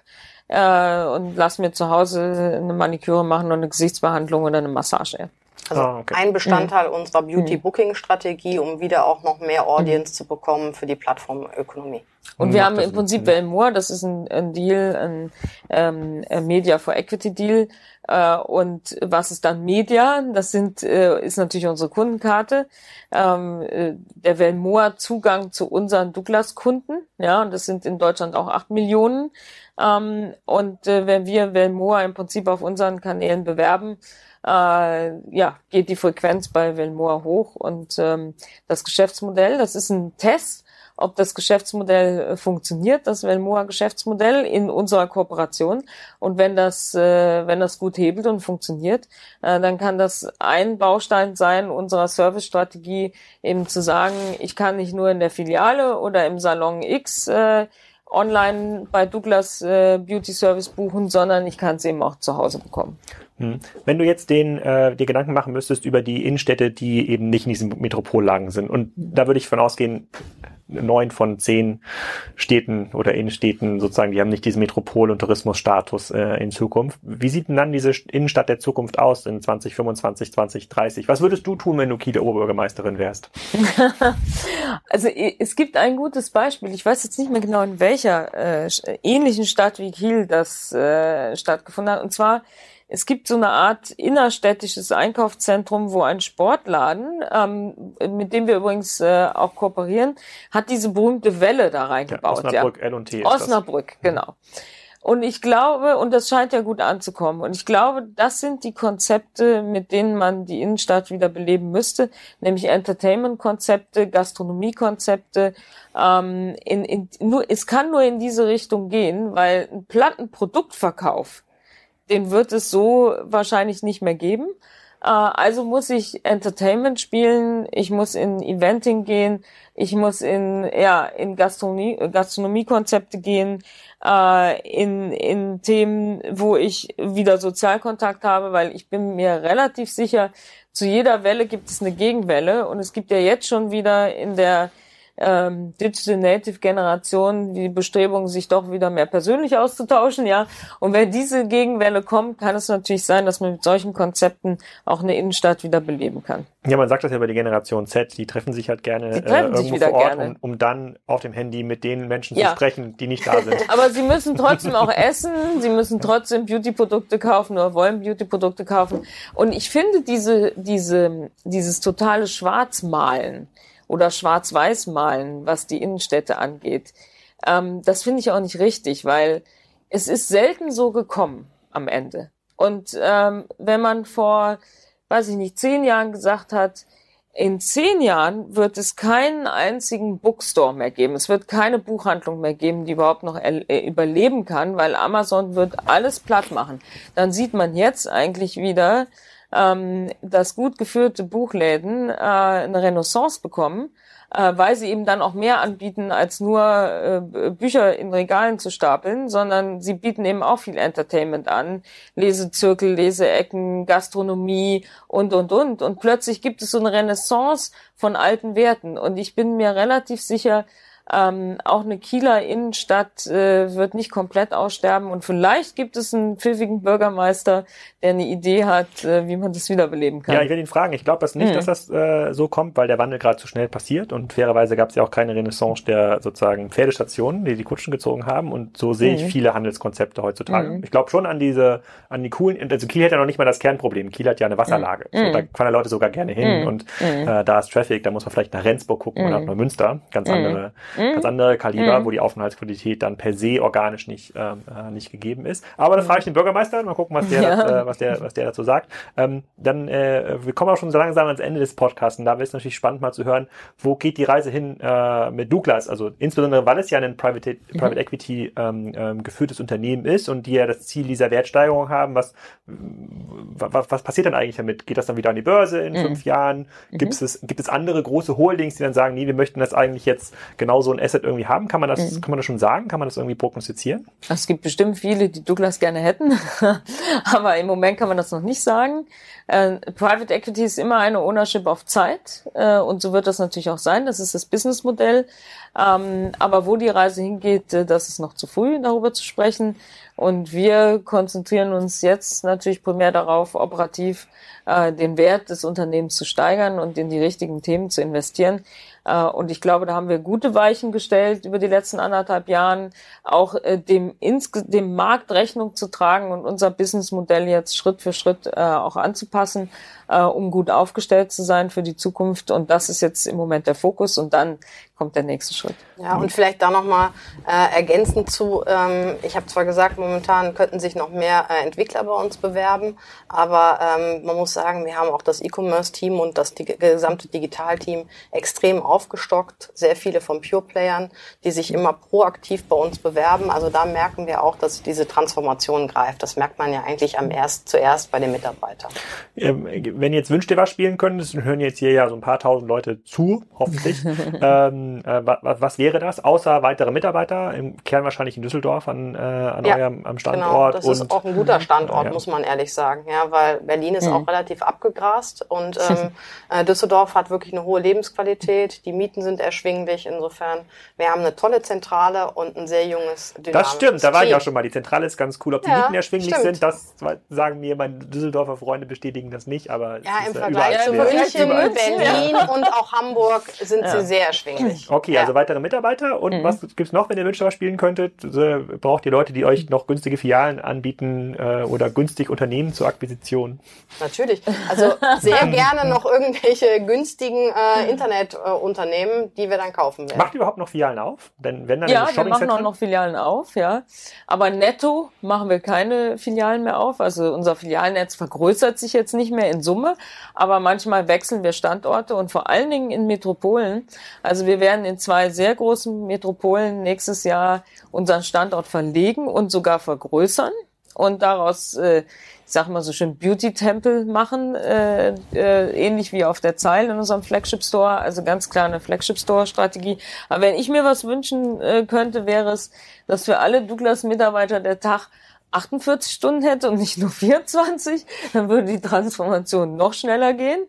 äh, und lass mir zu Hause eine Maniküre machen und eine Gesichtsbehandlung oder eine Massage. Also ah, okay. ein Bestandteil mhm. unserer Beauty-Booking-Strategie, um wieder auch noch mehr Audience mhm. zu bekommen für die Plattformökonomie. Und wir haben im Prinzip Velmore, das ist ein, ein Deal, ein, ähm, ein Media for Equity Deal. Äh, und was ist dann Media? Das sind, äh, ist natürlich unsere Kundenkarte. Ähm, äh, der Velmore Zugang zu unseren Douglas-Kunden. Ja, und das sind in Deutschland auch acht Millionen. Ähm, und äh, wenn wir Velmore im Prinzip auf unseren Kanälen bewerben, äh, ja, geht die Frequenz bei Velmore hoch. Und ähm, das Geschäftsmodell, das ist ein Test ob das Geschäftsmodell äh, funktioniert, das Velmoa-Geschäftsmodell in unserer Kooperation. Und wenn das, äh, wenn das gut hebelt und funktioniert, äh, dann kann das ein Baustein sein unserer Servicestrategie, eben zu sagen, ich kann nicht nur in der Filiale oder im Salon X äh, online bei Douglas äh, Beauty Service buchen, sondern ich kann es eben auch zu Hause bekommen. Hm. Wenn du jetzt den, äh, dir Gedanken machen müsstest über die Innenstädte, die eben nicht in diesen Metropollagen sind, und da würde ich von ausgehen, neun von zehn Städten oder Innenstädten sozusagen, die haben nicht diesen Metropol- und Tourismusstatus äh, in Zukunft. Wie sieht denn dann diese Innenstadt der Zukunft aus in 2025, 2030? Was würdest du tun, wenn du Kieler Oberbürgermeisterin wärst? <laughs> also es gibt ein gutes Beispiel. Ich weiß jetzt nicht mehr genau, in welcher äh, ähnlichen Stadt wie Kiel das äh, stattgefunden hat. Und zwar es gibt so eine Art innerstädtisches Einkaufszentrum, wo ein Sportladen, ähm, mit dem wir übrigens äh, auch kooperieren, hat diese berühmte Welle da reingebaut. Ja, Osnabrück, ja. L&T. Osnabrück, genau. Und ich glaube, und das scheint ja gut anzukommen, und ich glaube, das sind die Konzepte, mit denen man die Innenstadt wieder beleben müsste, nämlich Entertainment-Konzepte, Gastronomie-Konzepte. Ähm, in, in, nur, es kann nur in diese Richtung gehen, weil ein Plattenproduktverkauf den wird es so wahrscheinlich nicht mehr geben. Äh, also muss ich Entertainment spielen, ich muss in Eventing gehen, ich muss in ja in Gastronomie Gastronomiekonzepte gehen, äh, in in Themen, wo ich wieder Sozialkontakt habe, weil ich bin mir relativ sicher, zu jeder Welle gibt es eine Gegenwelle und es gibt ja jetzt schon wieder in der ähm, Digital Native Generation die Bestrebung, sich doch wieder mehr persönlich auszutauschen, ja. Und wenn diese Gegenwelle kommt, kann es natürlich sein, dass man mit solchen Konzepten auch eine Innenstadt wieder beleben kann. Ja, man sagt das ja über die Generation Z, die treffen sich halt gerne die treffen äh, irgendwo vor Ort, um, um, dann auf dem Handy mit den Menschen ja. zu sprechen, die nicht da <laughs> sind. Aber sie müssen trotzdem auch essen, sie müssen trotzdem Beauty-Produkte kaufen oder wollen Beauty-Produkte kaufen. Und ich finde diese, diese, dieses totale Schwarzmalen, oder schwarz-weiß malen, was die Innenstädte angeht. Ähm, das finde ich auch nicht richtig, weil es ist selten so gekommen am Ende. Und ähm, wenn man vor, weiß ich nicht, zehn Jahren gesagt hat, in zehn Jahren wird es keinen einzigen Bookstore mehr geben. Es wird keine Buchhandlung mehr geben, die überhaupt noch äh, überleben kann, weil Amazon wird alles platt machen. Dann sieht man jetzt eigentlich wieder, ähm, dass gut geführte Buchläden äh, eine Renaissance bekommen äh, weil sie eben dann auch mehr anbieten, als nur äh, Bücher in Regalen zu stapeln, sondern sie bieten eben auch viel Entertainment an, Lesezirkel, Leseecken, Gastronomie und, und, und. Und plötzlich gibt es so eine Renaissance von alten Werten. Und ich bin mir relativ sicher, ähm, auch eine Kieler Innenstadt äh, wird nicht komplett aussterben und vielleicht gibt es einen pfiffigen Bürgermeister, der eine Idee hat, äh, wie man das wiederbeleben kann. Ja, ich will ihn fragen. Ich glaube das nicht, mhm. dass das äh, so kommt, weil der Wandel gerade zu schnell passiert und fairerweise gab es ja auch keine Renaissance der sozusagen Pferdestationen, die die Kutschen gezogen haben und so sehe ich mhm. viele Handelskonzepte heutzutage. Mhm. Ich glaube schon an diese, an die coolen, also Kiel hat ja noch nicht mal das Kernproblem. Kiel hat ja eine Wasserlage. So, mhm. da fahren Leute sogar gerne hin mhm. und äh, da ist Traffic, da muss man vielleicht nach Rendsburg gucken oder nach Neumünster. Ganz andere mhm. ganz andere Kaliber, mhm. wo die Aufenthaltsqualität dann per se organisch nicht, ähm, äh, nicht gegeben ist. Aber dann frage ich den Bürgermeister, mal gucken, was der, ja. das, äh, was der, was der dazu sagt. Ähm, dann, äh, wir kommen auch schon so langsam ans Ende des Podcasts und da wäre es natürlich spannend mal zu hören, wo geht die Reise hin äh, mit Douglas? Also insbesondere, weil es ja ein Private, Private mhm. Equity ähm, ähm, geführtes Unternehmen ist und die ja das Ziel dieser Wertsteigerung haben, was, was, was passiert dann eigentlich damit? Geht das dann wieder an die Börse in mhm. fünf Jahren? Gibt mhm. es, gibt es andere große Holdings, die dann sagen, nee, wir möchten das eigentlich jetzt genauso ein Asset irgendwie haben? Kann man das, mhm. kann man das schon sagen? Kann man das irgendwie prognostizieren? Es gibt bestimmt viele, die Douglas gerne hätten, <laughs> aber im Moment kann man das noch nicht sagen. Äh, Private Equity ist immer eine Ownership auf Zeit äh, und so wird das natürlich auch sein. Das ist das Businessmodell. Ähm, aber wo die Reise hingeht, äh, das ist noch zu früh, darüber zu sprechen. Und wir konzentrieren uns jetzt natürlich primär darauf, operativ äh, den Wert des Unternehmens zu steigern und in die richtigen Themen zu investieren. Äh, und ich glaube, da haben wir gute Weichen gestellt über die letzten anderthalb Jahren, auch äh, dem, dem Markt Rechnung zu tragen und unser Businessmodell jetzt Schritt für Schritt äh, auch anzupassen, um gut aufgestellt zu sein für die Zukunft. Und das ist jetzt im Moment der Fokus. Und dann kommt der nächste Schritt. Ja, und vielleicht da nochmal äh, ergänzend zu, ähm, ich habe zwar gesagt, momentan könnten sich noch mehr äh, Entwickler bei uns bewerben, aber ähm, man muss sagen, wir haben auch das E-Commerce-Team und das die, gesamte Digital-Team extrem aufgestockt, sehr viele von Pure-Playern, die sich immer proaktiv bei uns bewerben. Also da merken wir auch, dass diese Transformation greift. Das merkt man ja eigentlich am erst zuerst bei den Mitarbeitern. Ähm, wenn ihr jetzt Wünscht ihr was spielen könntest, hören jetzt hier ja so ein paar tausend Leute zu, hoffentlich. <laughs> ähm, äh, was, was wäre das, außer weitere Mitarbeiter? Im Kern wahrscheinlich in Düsseldorf an, äh, an ja, eurem am Standort. Genau, das ist auch ein guter <laughs> Standort, ja. muss man ehrlich sagen, ja, weil Berlin ist mhm. auch relativ abgegrast und <laughs> ähm, äh, Düsseldorf hat wirklich eine hohe Lebensqualität, die Mieten sind erschwinglich, insofern wir haben eine tolle Zentrale und ein sehr junges, dynamisches Das stimmt, da war ich auch schon mal, die Zentrale ist ganz cool. Ob die ja, Mieten erschwinglich stimmt. sind, das sagen mir meine Düsseldorfer Freunde bestätigen das nicht, aber ja, im Vergleich zu München, Berlin und auch Hamburg sind sie sehr erschwinglich. Okay, ja. also weitere Mitarbeiter. Und mhm. was gibt's noch, wenn ihr Münster spielen könntet? Braucht ihr Leute, die euch noch günstige Filialen anbieten äh, oder günstig Unternehmen zur Akquisition? Natürlich. Also sehr <laughs> gerne noch irgendwelche günstigen äh, Internetunternehmen, die wir dann kaufen werden. Macht ihr überhaupt noch Filialen auf? Denn wenn dann ja, wir machen auch noch Filialen auf, ja. Aber netto machen wir keine Filialen mehr auf. Also unser Filialnetz vergrößert sich jetzt nicht mehr in Summe, aber manchmal wechseln wir Standorte und vor allen Dingen in Metropolen. Also wir werden in zwei sehr großen Metropolen nächstes Jahr unseren Standort verlegen und sogar vergrößern und daraus, äh, ich sag mal so schön, Beauty-Tempel machen, äh, äh, ähnlich wie auf der Zeil in unserem Flagship-Store, also ganz klar eine Flagship-Store-Strategie. Aber wenn ich mir was wünschen äh, könnte, wäre es, dass für alle Douglas-Mitarbeiter der Tag 48 Stunden hätte und nicht nur 24, dann würde die Transformation noch schneller gehen.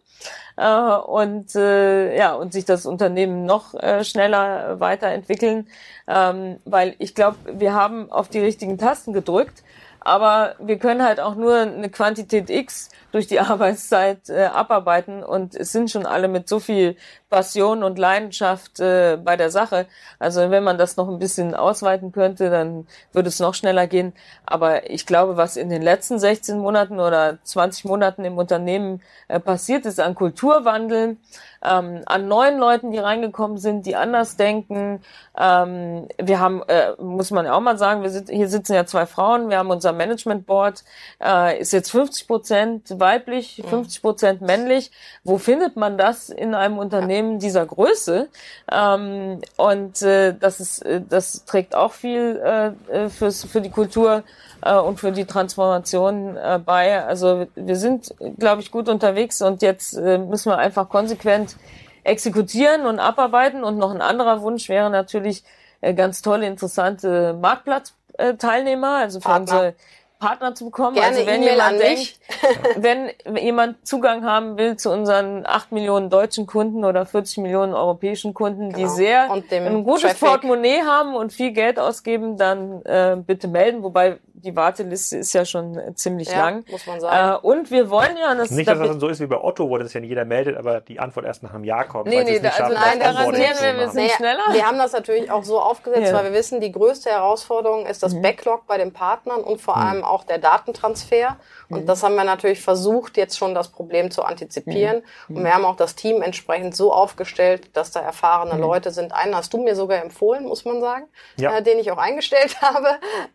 Äh, und äh, ja und sich das Unternehmen noch äh, schneller weiterentwickeln, ähm, weil ich glaube, wir haben auf die richtigen Tasten gedrückt aber wir können halt auch nur eine Quantität X durch die <laughs> Arbeitszeit äh, abarbeiten und es sind schon alle mit so viel Passion und Leidenschaft äh, bei der Sache. Also wenn man das noch ein bisschen ausweiten könnte, dann würde es noch schneller gehen. Aber ich glaube, was in den letzten 16 Monaten oder 20 Monaten im Unternehmen äh, passiert ist an Kulturwandel, ähm, an neuen Leuten, die reingekommen sind, die anders denken. Ähm, wir haben, äh, muss man ja auch mal sagen, wir sit hier sitzen ja zwei Frauen, wir haben unser Management Board, äh, ist jetzt 50 Prozent weiblich, 50 Prozent männlich. Wo findet man das in einem Unternehmen dieser Größe? Ähm, und äh, das ist, äh, das trägt auch viel äh, äh fürs, für die Kultur äh, und für die Transformation äh, bei. Also wir sind, glaube ich, gut unterwegs und jetzt äh, müssen wir einfach konsequent exekutieren und abarbeiten. Und noch ein anderer Wunsch wäre natürlich äh, ganz tolle, interessante Marktplatzteilnehmer, also für Partner. unsere Partner zu bekommen. Gerne also wenn E-Mail jemand an denkt, wenn jemand Zugang haben will zu unseren 8 Millionen deutschen Kunden oder 40 Millionen europäischen Kunden, die Genau. sehr Und dem ein gutes Traffic. Portemonnaie haben und viel Geld ausgeben, dann äh, bitte melden. Wobei die Warteliste ist ja schon ziemlich Ja, lang. muss man sagen. Äh, und wir wollen ja, das, Nicht, da dass das so ist wie bei Otto, wo das ja nicht jeder meldet, aber die Antwort erst nach einem Jahr kommt. Nee, nee, da- also schaffen, nein, garantieren zu wir, wir sind- schneller? Wir haben das natürlich auch so aufgesetzt, Ja. Mhm. weil wir wissen, die größte Herausforderung ist das Backlog bei den Partnern und vor allem auch der Datentransfer. Und Mhm. das haben wir natürlich versucht, jetzt schon das Problem zu antizipieren. Mhm. Und wir haben auch das Team entsprechend so aufgestellt, dass da erfahrene Mhm. Leute sind. Einen hast du mir sogar empfohlen, muss man sagen, Ja. äh, den ich auch eingestellt <laughs> habe,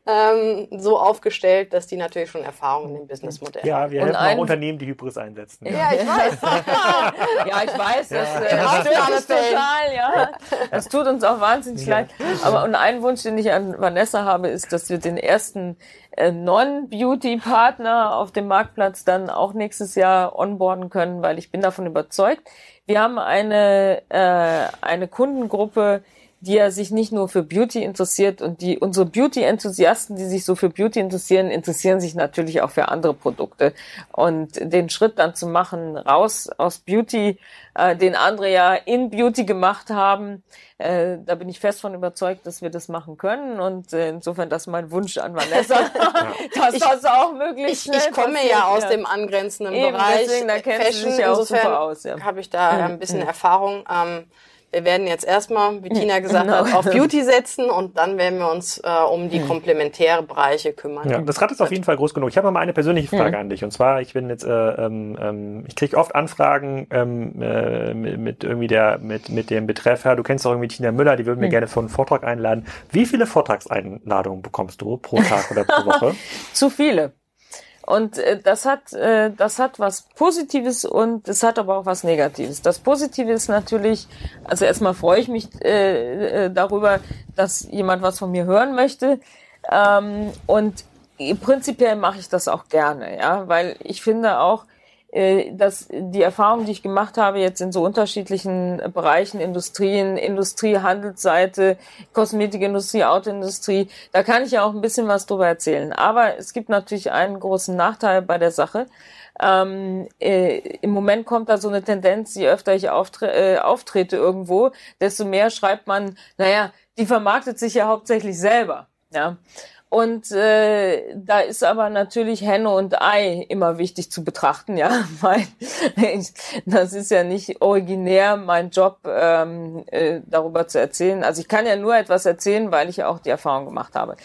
ähm, so aufgestellt, dass die natürlich schon Erfahrung in dem Businessmodell Ja, haben. wir Und helfen ein- auch Unternehmen, die Hybris einsetzen. Ja, ich weiß. <laughs> ja, ich weiß, das, Ja. äh, das Ausnahmefällen. total, ja. Das tut uns auch wahnsinnig Ja. leid. Aber und ein Wunsch, den ich an Vanessa habe, ist, dass wir den ersten äh, Non-Beauty-Partner auf dem Marktplatz dann auch nächstes Jahr onboarden können, weil ich bin davon überzeugt. Wir haben eine, äh, eine Kundengruppe, die ja sich nicht nur für Beauty interessiert und die unsere Beauty-Enthusiasten, die sich so für Beauty interessieren, interessieren sich natürlich auch für andere Produkte. Und den Schritt dann zu machen, raus aus Beauty, äh, den andere ja in Beauty gemacht haben, äh, da bin ich fest von überzeugt, dass wir das machen können. Und äh, insofern das ist mein Wunsch an Vanessa, dass <laughs> <laughs> das auch möglichst Ich, schnell ich komme passiert, ja aus dem angrenzenden Eben, Bereich. deswegen, da kennst du Fashion. dich ja auch super aus, ja. habe ich da Ja, ein bisschen ja. Erfahrung. Ähm, wir werden jetzt erstmal, wie Tina gesagt Genau. hat, auf <laughs> Beauty setzen und dann werden wir uns äh, um Hm. die komplementäre Bereiche kümmern. Ja, das Rad ist auf jeden Fall groß genug. Ich habe mal eine persönliche Frage an dich. Und zwar, ich bin jetzt, äh, ähm, ähm, ich kriege oft Anfragen ähm, äh, mit, mit irgendwie der, mit, mit dem Betreff, ja, du kennst doch irgendwie Tina Müller, die würden mir gerne für einen Vortrag einladen. Wie viele Vortragseinladungen bekommst du pro Tag oder pro <laughs> Woche? zu viele. Und äh, das hat äh, das hat was Positives und es hat aber auch was Negatives. Das Positive ist natürlich, also erstmal freue ich mich äh, äh, darüber, dass jemand was von mir hören möchte. Ähm, und prinzipiell mache ich das auch gerne, ja, weil ich finde auch, dass die Erfahrung, die ich gemacht habe jetzt in so unterschiedlichen Bereichen, Industrien, Industrie, Handelsseite, Kosmetikindustrie, Autoindustrie, da kann ich ja auch ein bisschen was drüber erzählen. Aber es gibt natürlich einen großen Nachteil bei der Sache. Ähm, äh, Im Moment kommt da so eine Tendenz, je öfter ich auftre äh, auftrete irgendwo, desto mehr schreibt man, naja, die vermarktet sich ja hauptsächlich selber. Ja. Und äh, da ist aber natürlich Henne und Ei immer wichtig zu betrachten, ja, <laughs> weil ich, das ist ja nicht originär mein Job, ähm, äh, darüber zu erzählen. Also ich kann ja nur etwas erzählen, weil ich ja auch die Erfahrung gemacht habe.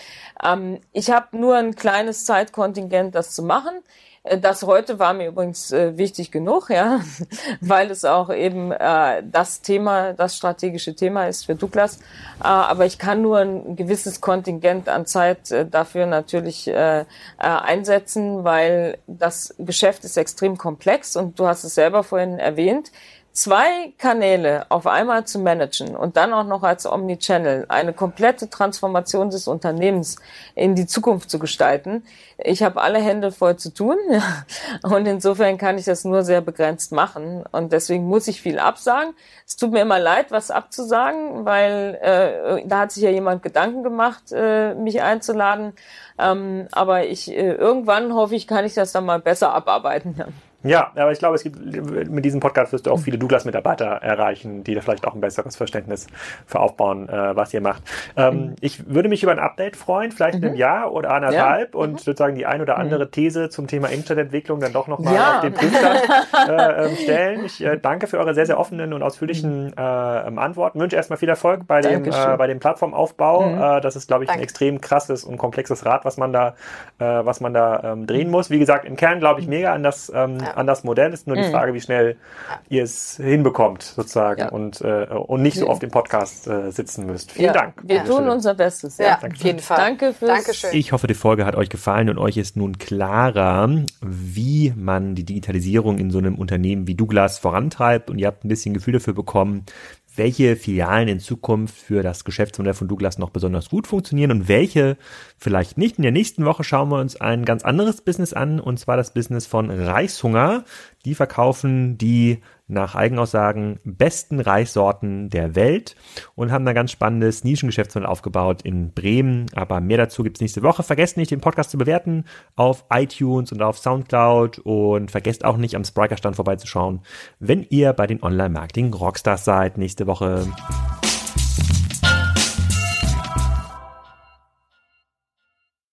Ähm, ich habe nur ein kleines Zeitkontingent, das zu machen. Äh, Das heute war mir übrigens äh, wichtig genug, ja, <laughs> weil es auch eben äh, das Thema, das strategische Thema ist für Douglas. Äh, aber ich kann nur ein gewisses Kontingent an Zeit dafür natürlich einsetzen, weil das Geschäft ist extrem komplex und du hast es selber vorhin erwähnt zwei Kanäle auf einmal zu managen und dann auch noch als Omnichannel eine komplette Transformation des Unternehmens in die Zukunft zu gestalten. Ich habe alle Hände voll zu tun <laughs> und insofern kann ich das nur sehr begrenzt machen und deswegen muss ich viel absagen. Es tut mir immer leid, was abzusagen, weil äh, da hat sich ja jemand Gedanken gemacht, äh, mich einzuladen. Ähm, aber ich äh, irgendwann hoffe ich, kann ich das dann mal besser abarbeiten. Ja, aber ich glaube, es gibt mit diesem Podcast wirst du auch viele Douglas-Mitarbeiter erreichen, die da vielleicht auch ein besseres Verständnis für aufbauen, äh, was ihr macht. Ähm, Ich würde mich über ein Update freuen, vielleicht in einem Jahr oder anderthalb und sozusagen die ein oder andere These zum Thema Internetentwicklung dann doch nochmal Ja. auf den Prüfstand <laughs> äh, ähm, stellen. Ich äh, danke für eure sehr, sehr offenen und ausführlichen äh, ähm, Antworten. Wünsche erstmal viel Erfolg bei dem, äh, bei dem Plattformaufbau. Äh, das ist, glaube ich, ein Danke. extrem krasses und komplexes Rad, was man da, äh, was man da ähm, drehen muss. Wie gesagt, im Kern glaube ich mega an das, ähm, Ja. Anders modern. Ist nur die Frage, wie schnell ihr es hinbekommt, sozusagen, Ja. und, äh, und nicht so oft im Podcast äh, sitzen müsst. Vielen ja, Dank. Wir tun Stelle. unser Bestes. Ja, Ja. auf jeden Fall. Danke fürs Dankeschön. Ich hoffe, die Folge hat euch gefallen und euch ist nun klarer, wie man die Digitalisierung in so einem Unternehmen wie Douglas vorantreibt und ihr habt ein bisschen Gefühl dafür bekommen, welche Filialen in Zukunft für das Geschäftsmodell von Douglas noch besonders gut funktionieren und welche vielleicht nicht. In der nächsten Woche schauen wir uns ein ganz anderes Business an und zwar das Business von Reishunger. Die verkaufen die nach Eigenaussagen besten Reissorten der Welt und haben ein ganz spannendes Nischengeschäftsmodell aufgebaut in Bremen. Aber mehr dazu gibt's nächste Woche. Vergesst nicht, den Podcast zu bewerten auf iTunes und auf Soundcloud und vergesst auch nicht, am Spriker-Stand vorbeizuschauen, wenn ihr bei den Online-Marketing-Rockstars seid nächste Woche.